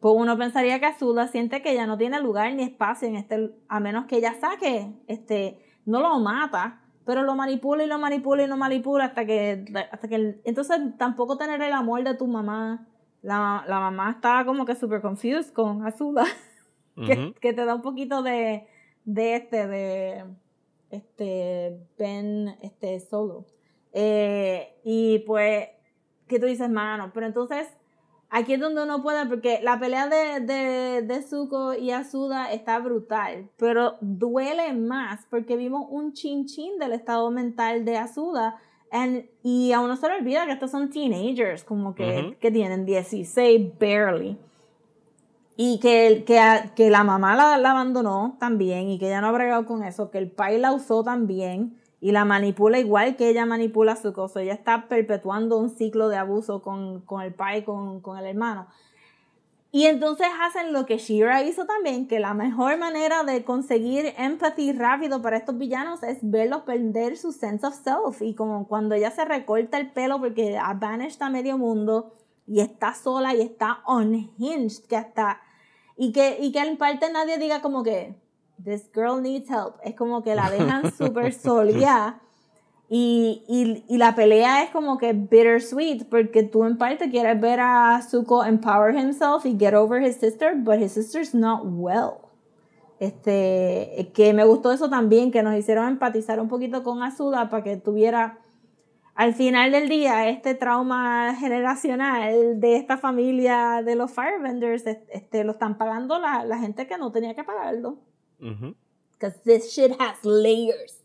pues uno pensaría que Azula siente que ya no tiene lugar ni espacio en este, a menos que ella saque, este, no lo mata, pero lo manipula y lo manipula y lo manipula hasta que, hasta que entonces tampoco tener el amor de tu mamá. La, la mamá está como que súper confused con Azula, que, que, te da un poquito de, de este, de este, Ben, este, solo. Eh, y pues, ¿qué tú dices, mano? Pero entonces Aquí es donde uno puede, porque la pelea de, de, de Zuko y Azuda está brutal, pero duele más porque vimos un chin chin del estado mental de Azuda y a uno se le olvida que estos son teenagers, como que, que tienen 16 barely. Y que, que, que la mamá la, la, abandonó también y que ella no ha bregado con eso, que el pai la usó también y la manipula igual que ella manipula su cosa. Ella está perpetuando un ciclo de abuso con, con el pai, con, con el hermano. Y entonces hacen lo que Shira hizo también, que la mejor manera de conseguir empathy rápido para estos villanos es verlos perder su sense of self. Y como cuando ella se recorta el pelo porque ha banished a medio mundo y está sola y está unhinged, que hasta... Y que, y que en parte nadie diga como que, this girl needs help. Es como que la dejan súper sola. Y, y, y, la pelea es como que bittersweet, porque tú en parte quieres ver a Zuko empower himself y get over his sister, but his sister's not well. Este, que me gustó eso también, que nos hicieron empatizar un poquito con Azula para que tuviera al final del día, este trauma generacional de esta familia de los firebenders, este, lo están pagando la, la gente que no tenía que pagarlo. Because this shit has layers.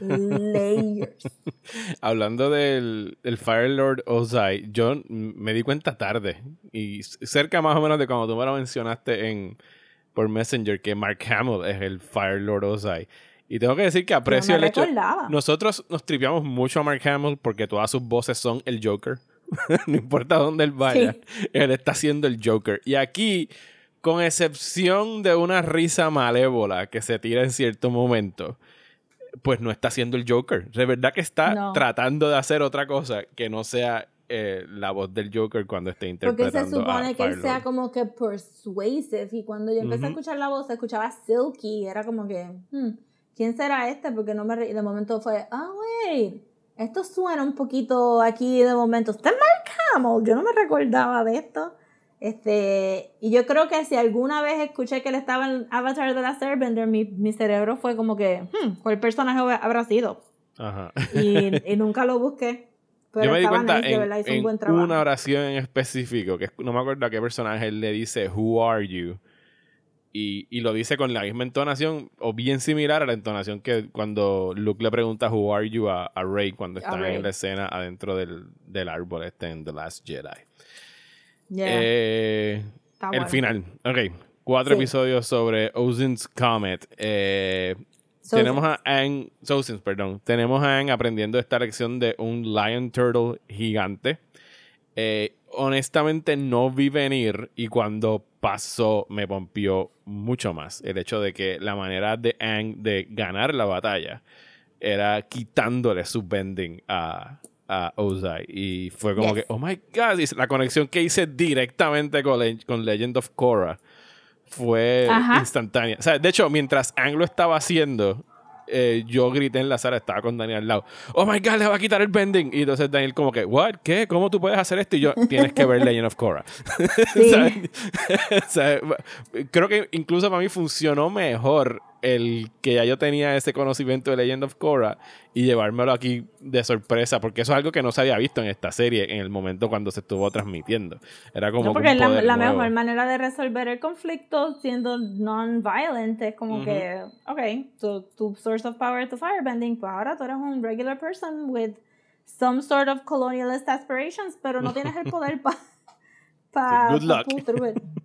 layers. Hablando del, del Firelord Ozai, yo me di cuenta tarde y cerca más o menos de cuando tú me lo mencionaste en, por Messenger que Mark Hamill es el Firelord Ozai. Y tengo que decir que aprecio el hecho. Nosotros nos tripeamos mucho a Mark Hamill porque todas sus voces son el Joker. no importa dónde él vaya, él está haciendo el Joker. Y aquí, con excepción de una risa malévola que se tira en cierto momento, pues no está haciendo el Joker. De verdad que está tratando de hacer otra cosa que no sea eh, la voz del Joker cuando esté interpretando. Porque se supone que él sea como que persuasive. Y cuando yo empecé a escuchar la voz, escuchaba silky. Era como que. Hmm, ¿quién será este? Porque no me de momento fue, ah, wait, esto suena un poquito aquí de momento. ¿Está Mark Hamill? Yo no me recordaba de esto. Este, y yo creo que si alguna vez escuché que él estaba en Avatar de la Airbender, mi, mi cerebro fue como que, hmm, ¿cuál personaje habrá sido? Ajá. Y, y nunca lo busqué. Pero yo me di cuenta en, una oración en específico, que no me acuerdo a qué personaje él le dice, Who are you? Y, lo dice con la misma entonación o bien similar a la entonación que cuando Luke le pregunta Who are you a, a Rey cuando está en la escena adentro del, del, árbol este en The Last Jedi. Eh, el final. Ok. Cuatro episodios sobre Ozin's Comet. Eh, tenemos a Aang, perdón. Tenemos a Aang aprendiendo esta lección de un Lion Turtle gigante. Eh, honestamente no vi venir y cuando pasó me pompió mucho más el hecho de que la manera de Aang de ganar la batalla era quitándole su bending a, a Ozai y fue como que oh my god la conexión que hice directamente con, con Legend of Korra fue instantánea o sea de hecho mientras Aang lo estaba haciendo eh, yo grité en la sala, estaba con Daniel al lado, oh my god, le va a quitar el bending. Y entonces Daniel como que, what, ¿qué? ¿Cómo tú puedes hacer esto? Y yo, tienes que ver Legend of Korra. creo que incluso para mí funcionó mejor el que ya yo tenía ese conocimiento de Legend of Korra y llevármelo aquí de sorpresa, porque eso es algo que no se había visto en esta serie en el momento cuando se estuvo transmitiendo. Era como. porque la, la mejor manera de resolver el conflicto siendo non-violent es como que, ok, tu, tu source of power es tu firebending, pues ahora tú eres un regular person with some sort of colonialist aspirations, pero no tienes el poder para. Pa, good luck.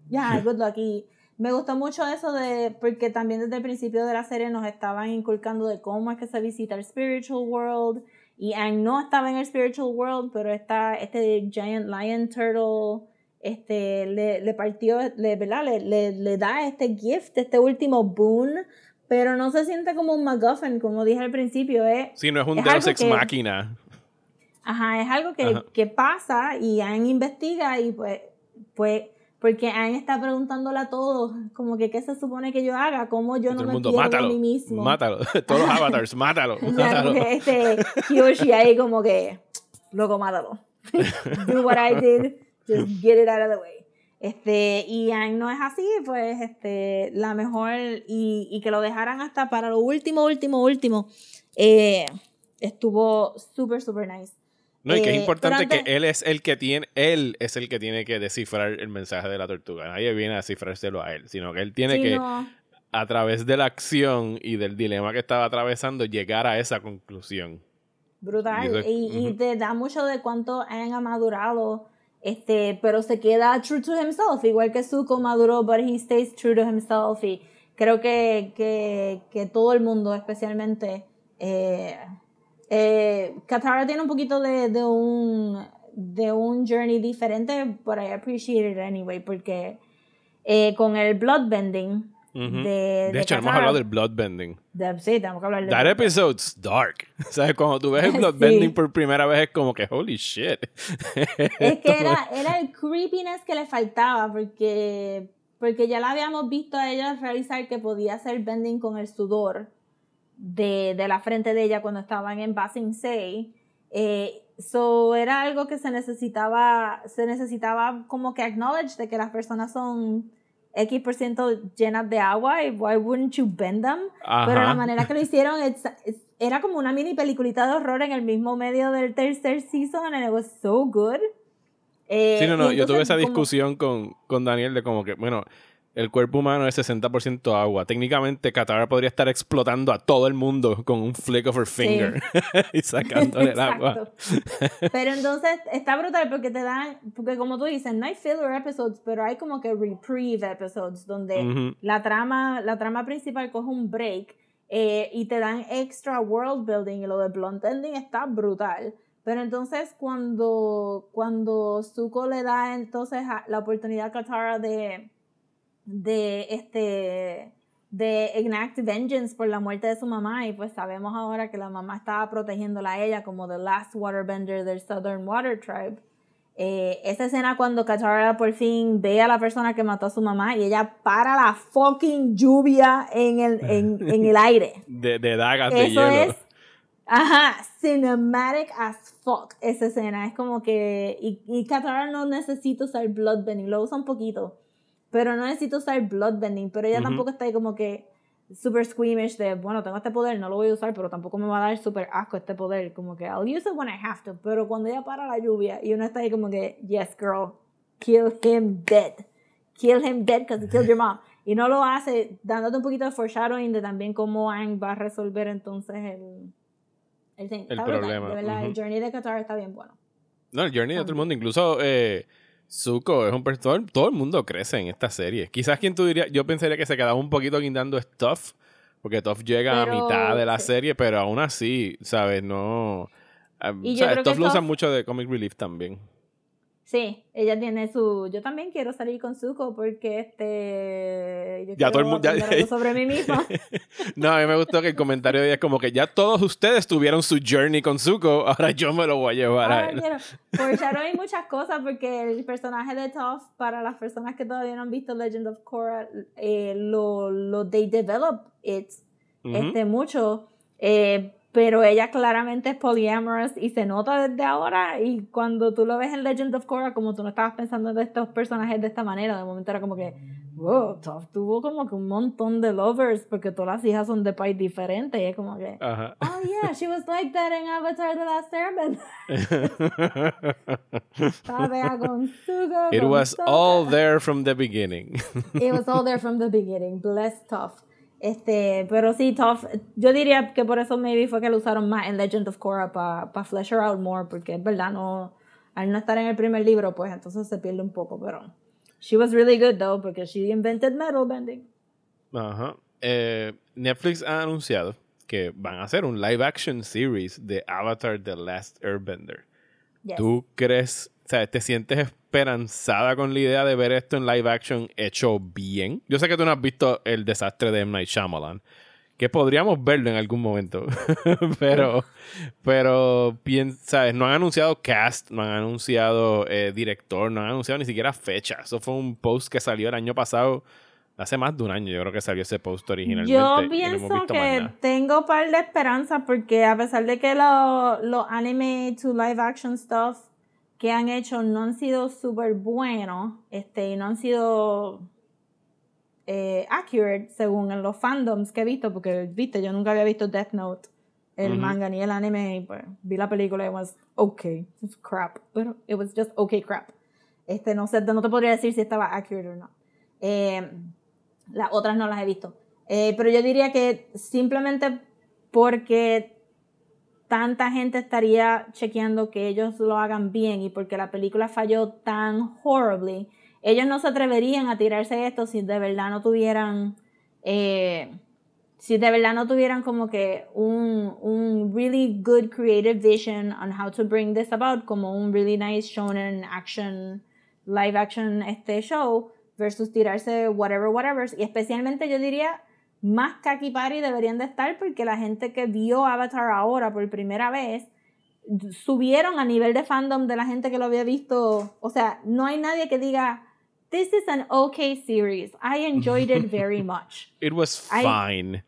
yeah, good luck. Y me gustó mucho eso de, porque también desde el principio de la serie nos estaban inculcando de cómo es que se visita el spiritual world. Y Aang no estaba en el spiritual world, pero está este giant lion turtle, este, le, le partió, le, ¿verdad? Le, le, le, da este gift, este último boon, pero no se siente como un MacGuffin, como dije al principio. Es, sí, no es un Deus Ex Máquina. Ajá, es algo que, que pasa y Aang investiga y pues, pues porque Anne está preguntándole a todos, como que qué se supone que yo haga, cómo yo no me mundo, pierdo a mí mismo. Mátalo, todos los avatars, mátalo. mátalo. este Kyoshi ahí como que, loco, mátalo. Do what I did, just get it out of the way. Este, y Anne no es así, pues este, la mejor, y, y que lo dejaran hasta para lo último, último, último, eh, estuvo súper, súper nice. No, y que es eh, importante que él es el que tiene, él es el que tiene que descifrar el mensaje de la tortuga. Nadie viene a descifrárselo a él, sino que él tiene que, a través de la acción y del dilema que estaba atravesando, llegar a esa conclusión. Brutal. Y, te da mucho de cuánto han madurado, este, pero se queda true to himself, igual que Zuko maduró, but he stays true to himself. Y creo que, que, que todo el mundo, especialmente, eh, eh, Katara tiene un poquito de, de, un, de un journey diferente, pero I appreciate it anyway, porque eh, con el bloodbending. de, de, hecho, hemos hablado del bloodbending. sí, tenemos que hablar de That episode's dark. ¿Sabes? Cuando tú ves el bloodbending por primera vez es como que, holy shit. es que era, era el creepiness que le faltaba, porque, porque ya la habíamos visto a ella realizar que podía hacer bending con el sudor de, de, la frente de ella cuando estaban en Basing Say. Eh, so era algo que se necesitaba, se necesitaba como que acknowledge de que las personas son X por ciento llenas de agua y why wouldn't you bend them? Pero la manera que lo hicieron, it's, era como una mini peliculita de horror en el mismo medio del tercer season and it was so good. Eh, Sí, no, no, y yo tuve entonces esa como- discusión con, con Daniel de como que, bueno, el cuerpo humano es 60% agua. Técnicamente, Katara podría estar explotando a todo el mundo con un flick of her finger y sacándole el agua. Pero entonces está brutal porque te dan, porque como tú dices, no hay filler episodes, pero hay como que reprieve episodes donde la trama, la trama principal coge un break eh, y te dan extra world building y lo de blunt ending está brutal. Pero entonces cuando, cuando Zuko le da entonces la oportunidad a Katara de, de este de enact vengeance por la muerte de su mamá y pues sabemos ahora que la mamá estaba protegiéndola a ella como the last waterbender del Southern Water Tribe. Eh, esa escena cuando Katara por fin ve a la persona que mató a su mamá y ella para la fucking lluvia en el, en, en el aire. De, de dagas de Eso hielo. es, ajá, cinematic as fuck esa escena. Es como que, y, y Katara no necesita usar bloodbending, lo usa un poquito, pero no necesita usar bloodbending, pero ella Ujú. tampoco está ahí como que super squeamish de, bueno, tengo este poder, no lo voy a usar, pero tampoco me va a dar super asco este poder, como que I'll use it when I have to, pero cuando ella para la lluvia y uno está ahí como que, yes girl, kill him dead, kill him dead because he killed your mom. Y no lo hace dándote un poquito de foreshadowing de también cómo Aang va a resolver entonces el, el. El problema, De verdad, el ujú. journey de Qatar está bien bueno. No, el journey de todo el mundo. Incluso eh, Zuko es un per- todo, el- mundo crece en esta serie. Quizás quien tú dirías, yo pensaría que se quedaba un poquito guindando Stuff, porque Toph llega Pero, a mitad de la sí. serie, pero aún así, ¿sabes? No. ah, Y o sea, Toph lo usan mucho de Comic Relief también. Sí, ella tiene su. Yo también quiero salir con Zuko porque este. Yo Ya todo el mundo- ya- sobre mí misma. No, a mí me gustó que el comentario de ella es como que ya todos ustedes tuvieron su journey con Zuko, ahora yo me lo voy a llevar a Ahora él. quiero. Foreshadowing muchas cosas porque el personaje de Toph, para las personas que todavía no han visto Legend of Korra, eh, lo, lo they develop it Ujú. este, mucho. eh, pero ella claramente es polyamorous y se nota desde ahora. Y cuando tú lo ves en Legend of Korra, como tú no estabas pensando de estos personajes de esta manera, de momento era como que, wow, Toph tuvo como que un montón de lovers porque todas las hijas son de país diferentes. Y es como que, Ajá. oh yeah, she was like that in Avatar The Last Airbender. Con. It was all there from the beginning. It was all there from the beginning. Bless Toph. Este, pero sí, Toph, yo diría que por eso maybe fue que lo usaron más en Legend of Korra para pa flesh her out more, porque es verdad, no, al no estar en el primer libro, pues entonces se pierde un poco, pero she was really good though, porque she invented metal bending. Ajá. Eh, Netflix ha anunciado que van a hacer un live action series de Avatar The Last Airbender. Yes. ¿Tú crees, sea, te sientes esperanzada con la idea de ver esto en live action hecho bien? Yo sé que tú no has visto el desastre de M. Night Shyamalan, que podríamos verlo en algún momento, pero, pero, ¿sabes? No han anunciado cast, no han anunciado eh, director, no han anunciado ni siquiera fecha. Eso fue un post que salió el año pasado, hace más de un año yo creo que salió ese post originalmente. Yo no pienso que tengo un par de esperanza porque a pesar de que los lo anime to live action stuff que han hecho no han sido súper buenos este, y no han sido eh, accurate según en los fandoms que he visto, porque viste, yo nunca había visto Death Note, el Ujú. manga ni el anime, y pues vi la película y was okay, it was crap, pero it was just okay crap. Este, no sé, no te podría decir si estaba accurate o no. Eh, las otras no las he visto. Eh, pero yo diría que simplemente porque tanta gente estaría chequeando que ellos lo hagan bien y porque la película falló tan horribly, ellos no se atreverían a tirarse esto si de verdad no tuvieran, eh, si de verdad no tuvieran como que un, un really good creative vision on how to bring this about, como un really nice shonen action, live action este show, versus tirarse whatever, whatever. Y especialmente yo diría, más Kaki Party deberían de estar porque la gente que vio Avatar ahora por primera vez subieron a nivel de fandom de la gente que lo había visto. O sea, no hay nadie que diga, this is an okay series. I enjoyed it very much. It was I- fine.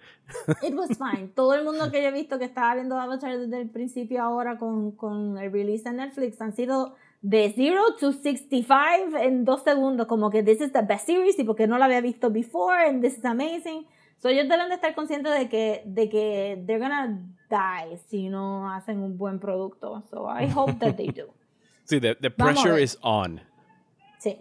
It was fine. Todo el mundo que yo he visto que estaba viendo Avatar desde el principio ahora con, con el release en Netflix han sido de 0 to 65 en dos segundos. Como que this is the best series y porque no la había visto before and this is amazing. So, ellos deben de estar conscientes de que, de que they're gonna die si no hacen un buen producto. So I hope that they do. Sí, the, the pressure is on. Sí.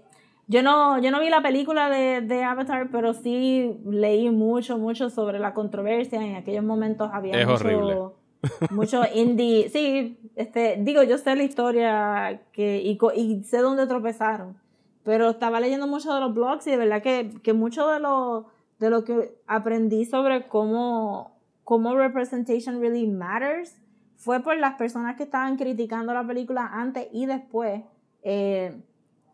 Yo no, yo no vi la película de, de Avatar, pero sí leí mucho, mucho sobre la controversia. En aquellos momentos había Es mucho, horrible. mucho indie. Sí, este, digo, yo sé la historia que, y, y sé dónde tropezaron. Pero estaba leyendo mucho de los blogs y de verdad que, que mucho de lo, de lo que aprendí sobre cómo, cómo representation really matters fue por las personas que estaban criticando la película antes y después. Eh,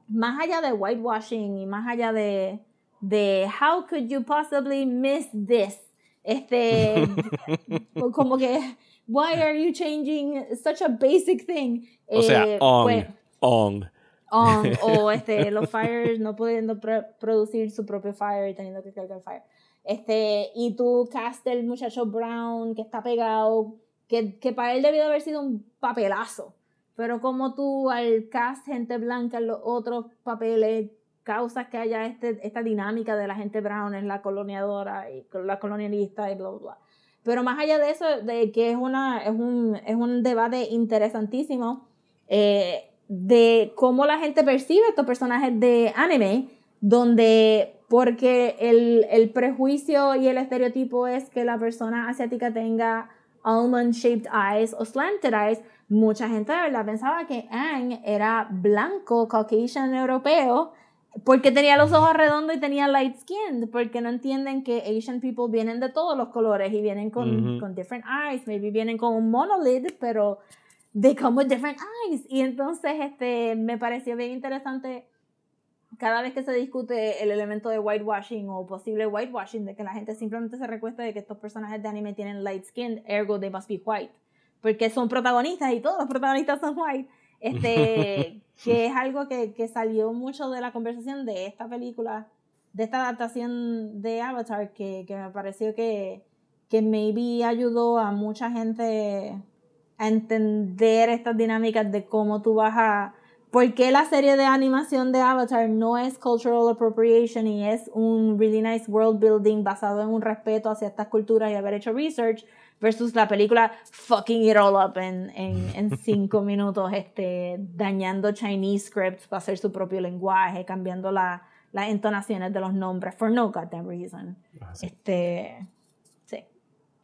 más allá de whitewashing y más allá de, de how could you possibly miss this, este, como que, why are you changing such a basic thing? O sea, Eh, on. pues, on. On, o este, los fires no pudiendo pro- producir su propio fire y teniendo que cargar fire. Este, y tú cast el muchacho Brown que está pegado, que, que para él debió haber sido un papelazo. Pero como tú al cast gente blanca en los otros papeles causas que haya este, esta dinámica de la gente brown es la coloniadora y la colonialista y bla, bla, bla. Pero más allá de eso, de que es, una, es, un, es un debate interesantísimo eh, de cómo la gente percibe estos personajes de anime, donde porque el, el prejuicio y el estereotipo es que la persona asiática tenga almond shaped eyes o slanted eyes, mucha gente de verdad pensaba que Aang era blanco, caucasian europeo, porque tenía los ojos redondos y tenía light skin, porque no entienden que Asian people vienen de todos los colores y vienen con, Ujú. con different eyes, maybe vienen con un monolid, pero they come with different eyes. Y entonces este, me pareció bien interesante cada vez que se discute el elemento de whitewashing o posible whitewashing, de que la gente simplemente se recuesta de que estos personajes de anime tienen light skin, ergo they must be white, porque son protagonistas y todos los protagonistas son white, este, que es algo que, que salió mucho de la conversación de esta película, de esta adaptación de Avatar, que, que me pareció que, que maybe ayudó a mucha gente a entender estas dinámicas de cómo tú vas a ¿Por qué la serie de animación de Avatar no es cultural appropriation y es un really nice world building basado en un respeto hacia estas culturas y haber hecho research versus la película fucking it all up en, en, en cinco minutos, este, dañando Chinese scripts para hacer su propio lenguaje, cambiando la- las entonaciones de los nombres for no goddamn reason. Ah. Este.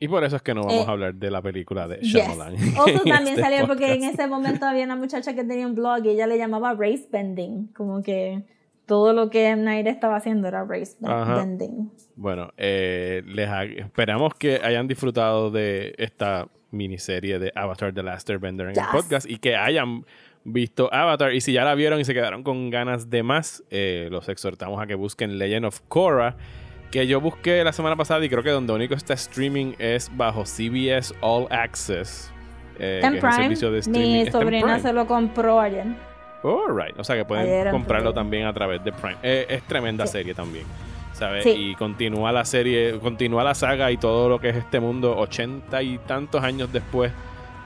Y por eso es que no vamos Eh, a hablar de la película de Yes. Shyamalan. En también este salió porque en ese momento había una muchacha que tenía un blog y ella le llamaba race bending, como que todo lo que. Night estaba haciendo era race Ajá. bending. Bueno, eh, les esperamos que hayan disfrutado de esta miniserie de Avatar The Last Airbender en Yes. el podcast y que hayan visto Avatar. Y si ya la vieron y se quedaron con ganas de más, eh, los exhortamos a que busquen Legend of Korra, que yo busqué la semana pasada y creo que donde único está streaming es bajo CBS All Access. eh, que es Prime, servicio de streaming. mi sobrina se lo compró ayer. Alright, o sea que pueden comprarlo también a través de Prime. Eh, es tremenda Sí. serie también, ¿sabes? Sí. Y continúa la serie, continúa la saga y todo lo que es este mundo ochenta y tantos años después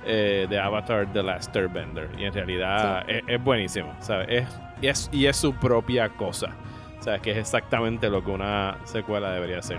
eh, de Avatar The Last Airbender. Y en realidad es, es buenísimo, ¿sabes? Es, y es, y es su propia cosa. Que es exactamente lo que una secuela debería ser.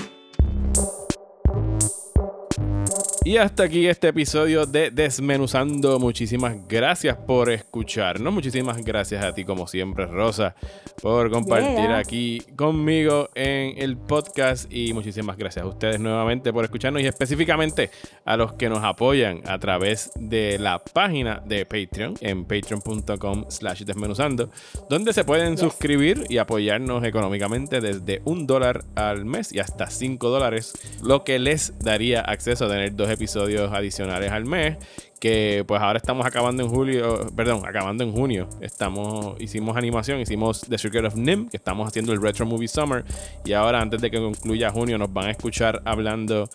Y hasta aquí este episodio de Desmenuzando. Muchísimas gracias por escucharnos. Muchísimas gracias a ti, como siempre, Rosa, por compartir Yeah. aquí conmigo en el podcast. Y muchísimas gracias a ustedes nuevamente por escucharnos y específicamente a los que nos apoyan a través de la página de Patreon en patreon.com slash desmenuzando, donde se pueden suscribir y apoyarnos económicamente desde un dólar al mes y hasta cinco dólares, lo que les daría acceso a tener dos episodios adicionales al mes. Que pues ahora estamos acabando en julio, perdón, acabando en junio. Estamos, hicimos animación, hicimos The Secret of Nim, que estamos haciendo el Retro Movie Summer. Y ahora, antes de que concluya junio, nos van a escuchar hablando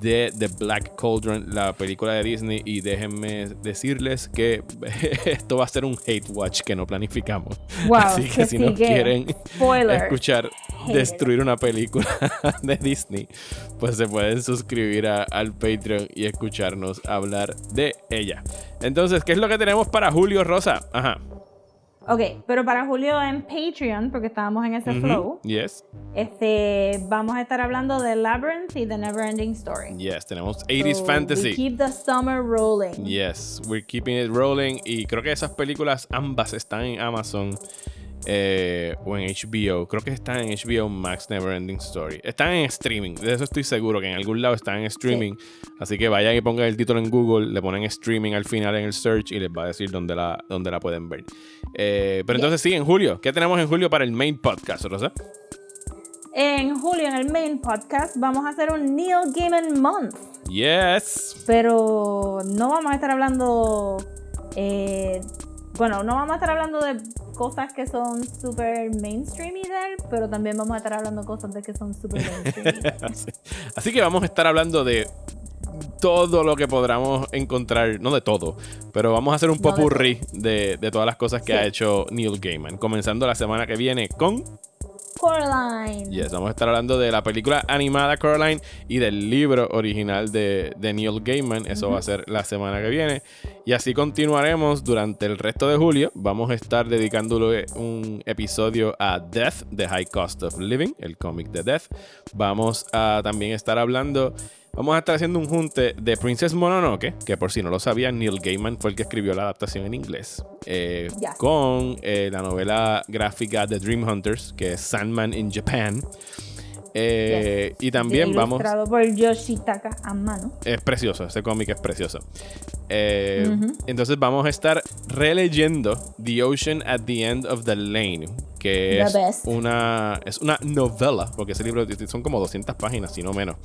de The Black Cauldron, la película de Disney. Y déjenme decirles que esto va a ser un hate watch que no planificamos. Wow, Así que si no sigue. quieren Spoiler. escuchar destruir una película de Disney, pues se pueden suscribir a- al Patreon y escucharnos hablar de ella. Entonces, ¿qué es lo que tenemos para Julio Rosa? Ajá. Ok, pero para julio en Patreon, porque estábamos en ese flow, Yes. este, vamos a estar hablando de Labyrinth y The Neverending Story. Yes. Tenemos 80s So, Fantasy. We keep the summer rolling. Yes, we're keeping it rolling. Y creo que esas películas ambas están en Amazon eh, o en HBO. Creo que están en HBO Max Neverending Story. Están en streaming, de eso estoy seguro que en algún lado están en streaming. Así que vayan y pongan el título en Google, le ponen streaming al final en el search y les va a decir dónde la, dónde la pueden ver. Eh, pero entonces sí, en julio. ¿Qué tenemos en julio para el main podcast, Rosa? En julio, en el main podcast, vamos a hacer un Neil Gaiman Month. Yes. Pero no vamos a estar hablando. eh, bueno, no vamos a estar hablando de cosas que son súper mainstream y él, pero también vamos a estar hablando cosas de que son súper mainstream. Así, así que vamos a estar hablando de todo lo que podamos encontrar, no de todo, pero vamos a hacer un popurrí de, de todas las cosas que Sí. ha hecho Neil Gaiman. Comenzando la semana que viene con. Coraline. Yes, vamos a estar hablando de la película animada Coraline y del libro original de, de Neil Gaiman. Eso va a ser la semana que viene. Y así continuaremos durante el resto de julio. Vamos a estar dedicándole un episodio a Death, The High Cost of Living, el cómic de Death. Vamos a también estar hablando. Vamos a estar haciendo un junte de Princess Mononoke, que por si no lo sabían, Neil Gaiman fue el que escribió la adaptación en inglés, eh, con eh, la novela gráfica de Dream Hunters, que es Sandman in Japan. Eh, Y también vamos... Ilustrado por Yoshitaka Amano. Es precioso, ese cómic es precioso. Eh. Entonces vamos a estar releyendo The Ocean at the End of the Lane, que The es best. una, es una novela, porque ese libro son como 200 páginas, si no menos,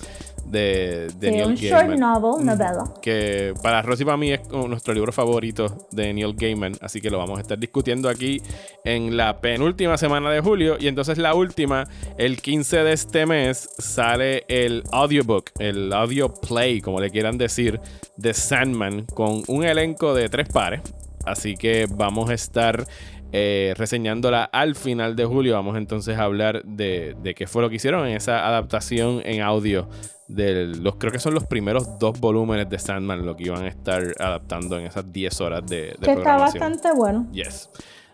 de, de Sí, Neil un short Gaiman. novel, novela. Que para Rosy y para mí es nuestro libro favorito de Neil Gaiman, así que lo vamos a estar discutiendo aquí en la penúltima semana de julio. Y entonces la última, el 15 de este mes, sale el audiobook, el audio play, como le quieran decir, de Sandman, con un elenco de tres pares. Así que vamos a estar eh, reseñándola al final de julio. Vamos entonces a hablar de, de qué fue lo que hicieron en esa adaptación en audio. De los, creo que son los primeros dos volúmenes de Sandman lo que iban a estar adaptando en esas 10 horas de, de Que está bastante bueno. Yes.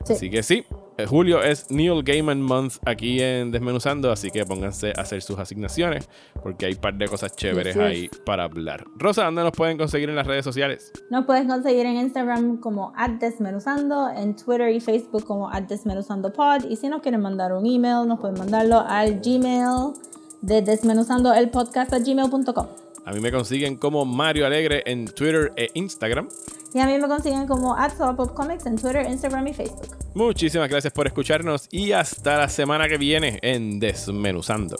Sí. Así que sí, julio es Neil Gaiman Month aquí en Desmenuzando, así que pónganse a hacer sus asignaciones porque hay un par de cosas chéveres ahí para hablar. Rosa, ¿dónde nos pueden conseguir en las redes sociales? Nos puedes conseguir en Instagram como @desmenuzando, en Twitter y Facebook como @desmenuzandopod y si nos quieren mandar un email, nos pueden mandarlo al Gmail de desmenuzando el podcast gmail.com. A mí me consiguen como Mario Alegre en Twitter e Instagram. Y a mí me consiguen como @comics en Twitter, Instagram y Facebook. Muchísimas gracias por escucharnos y hasta la semana que viene en Desmenuzando.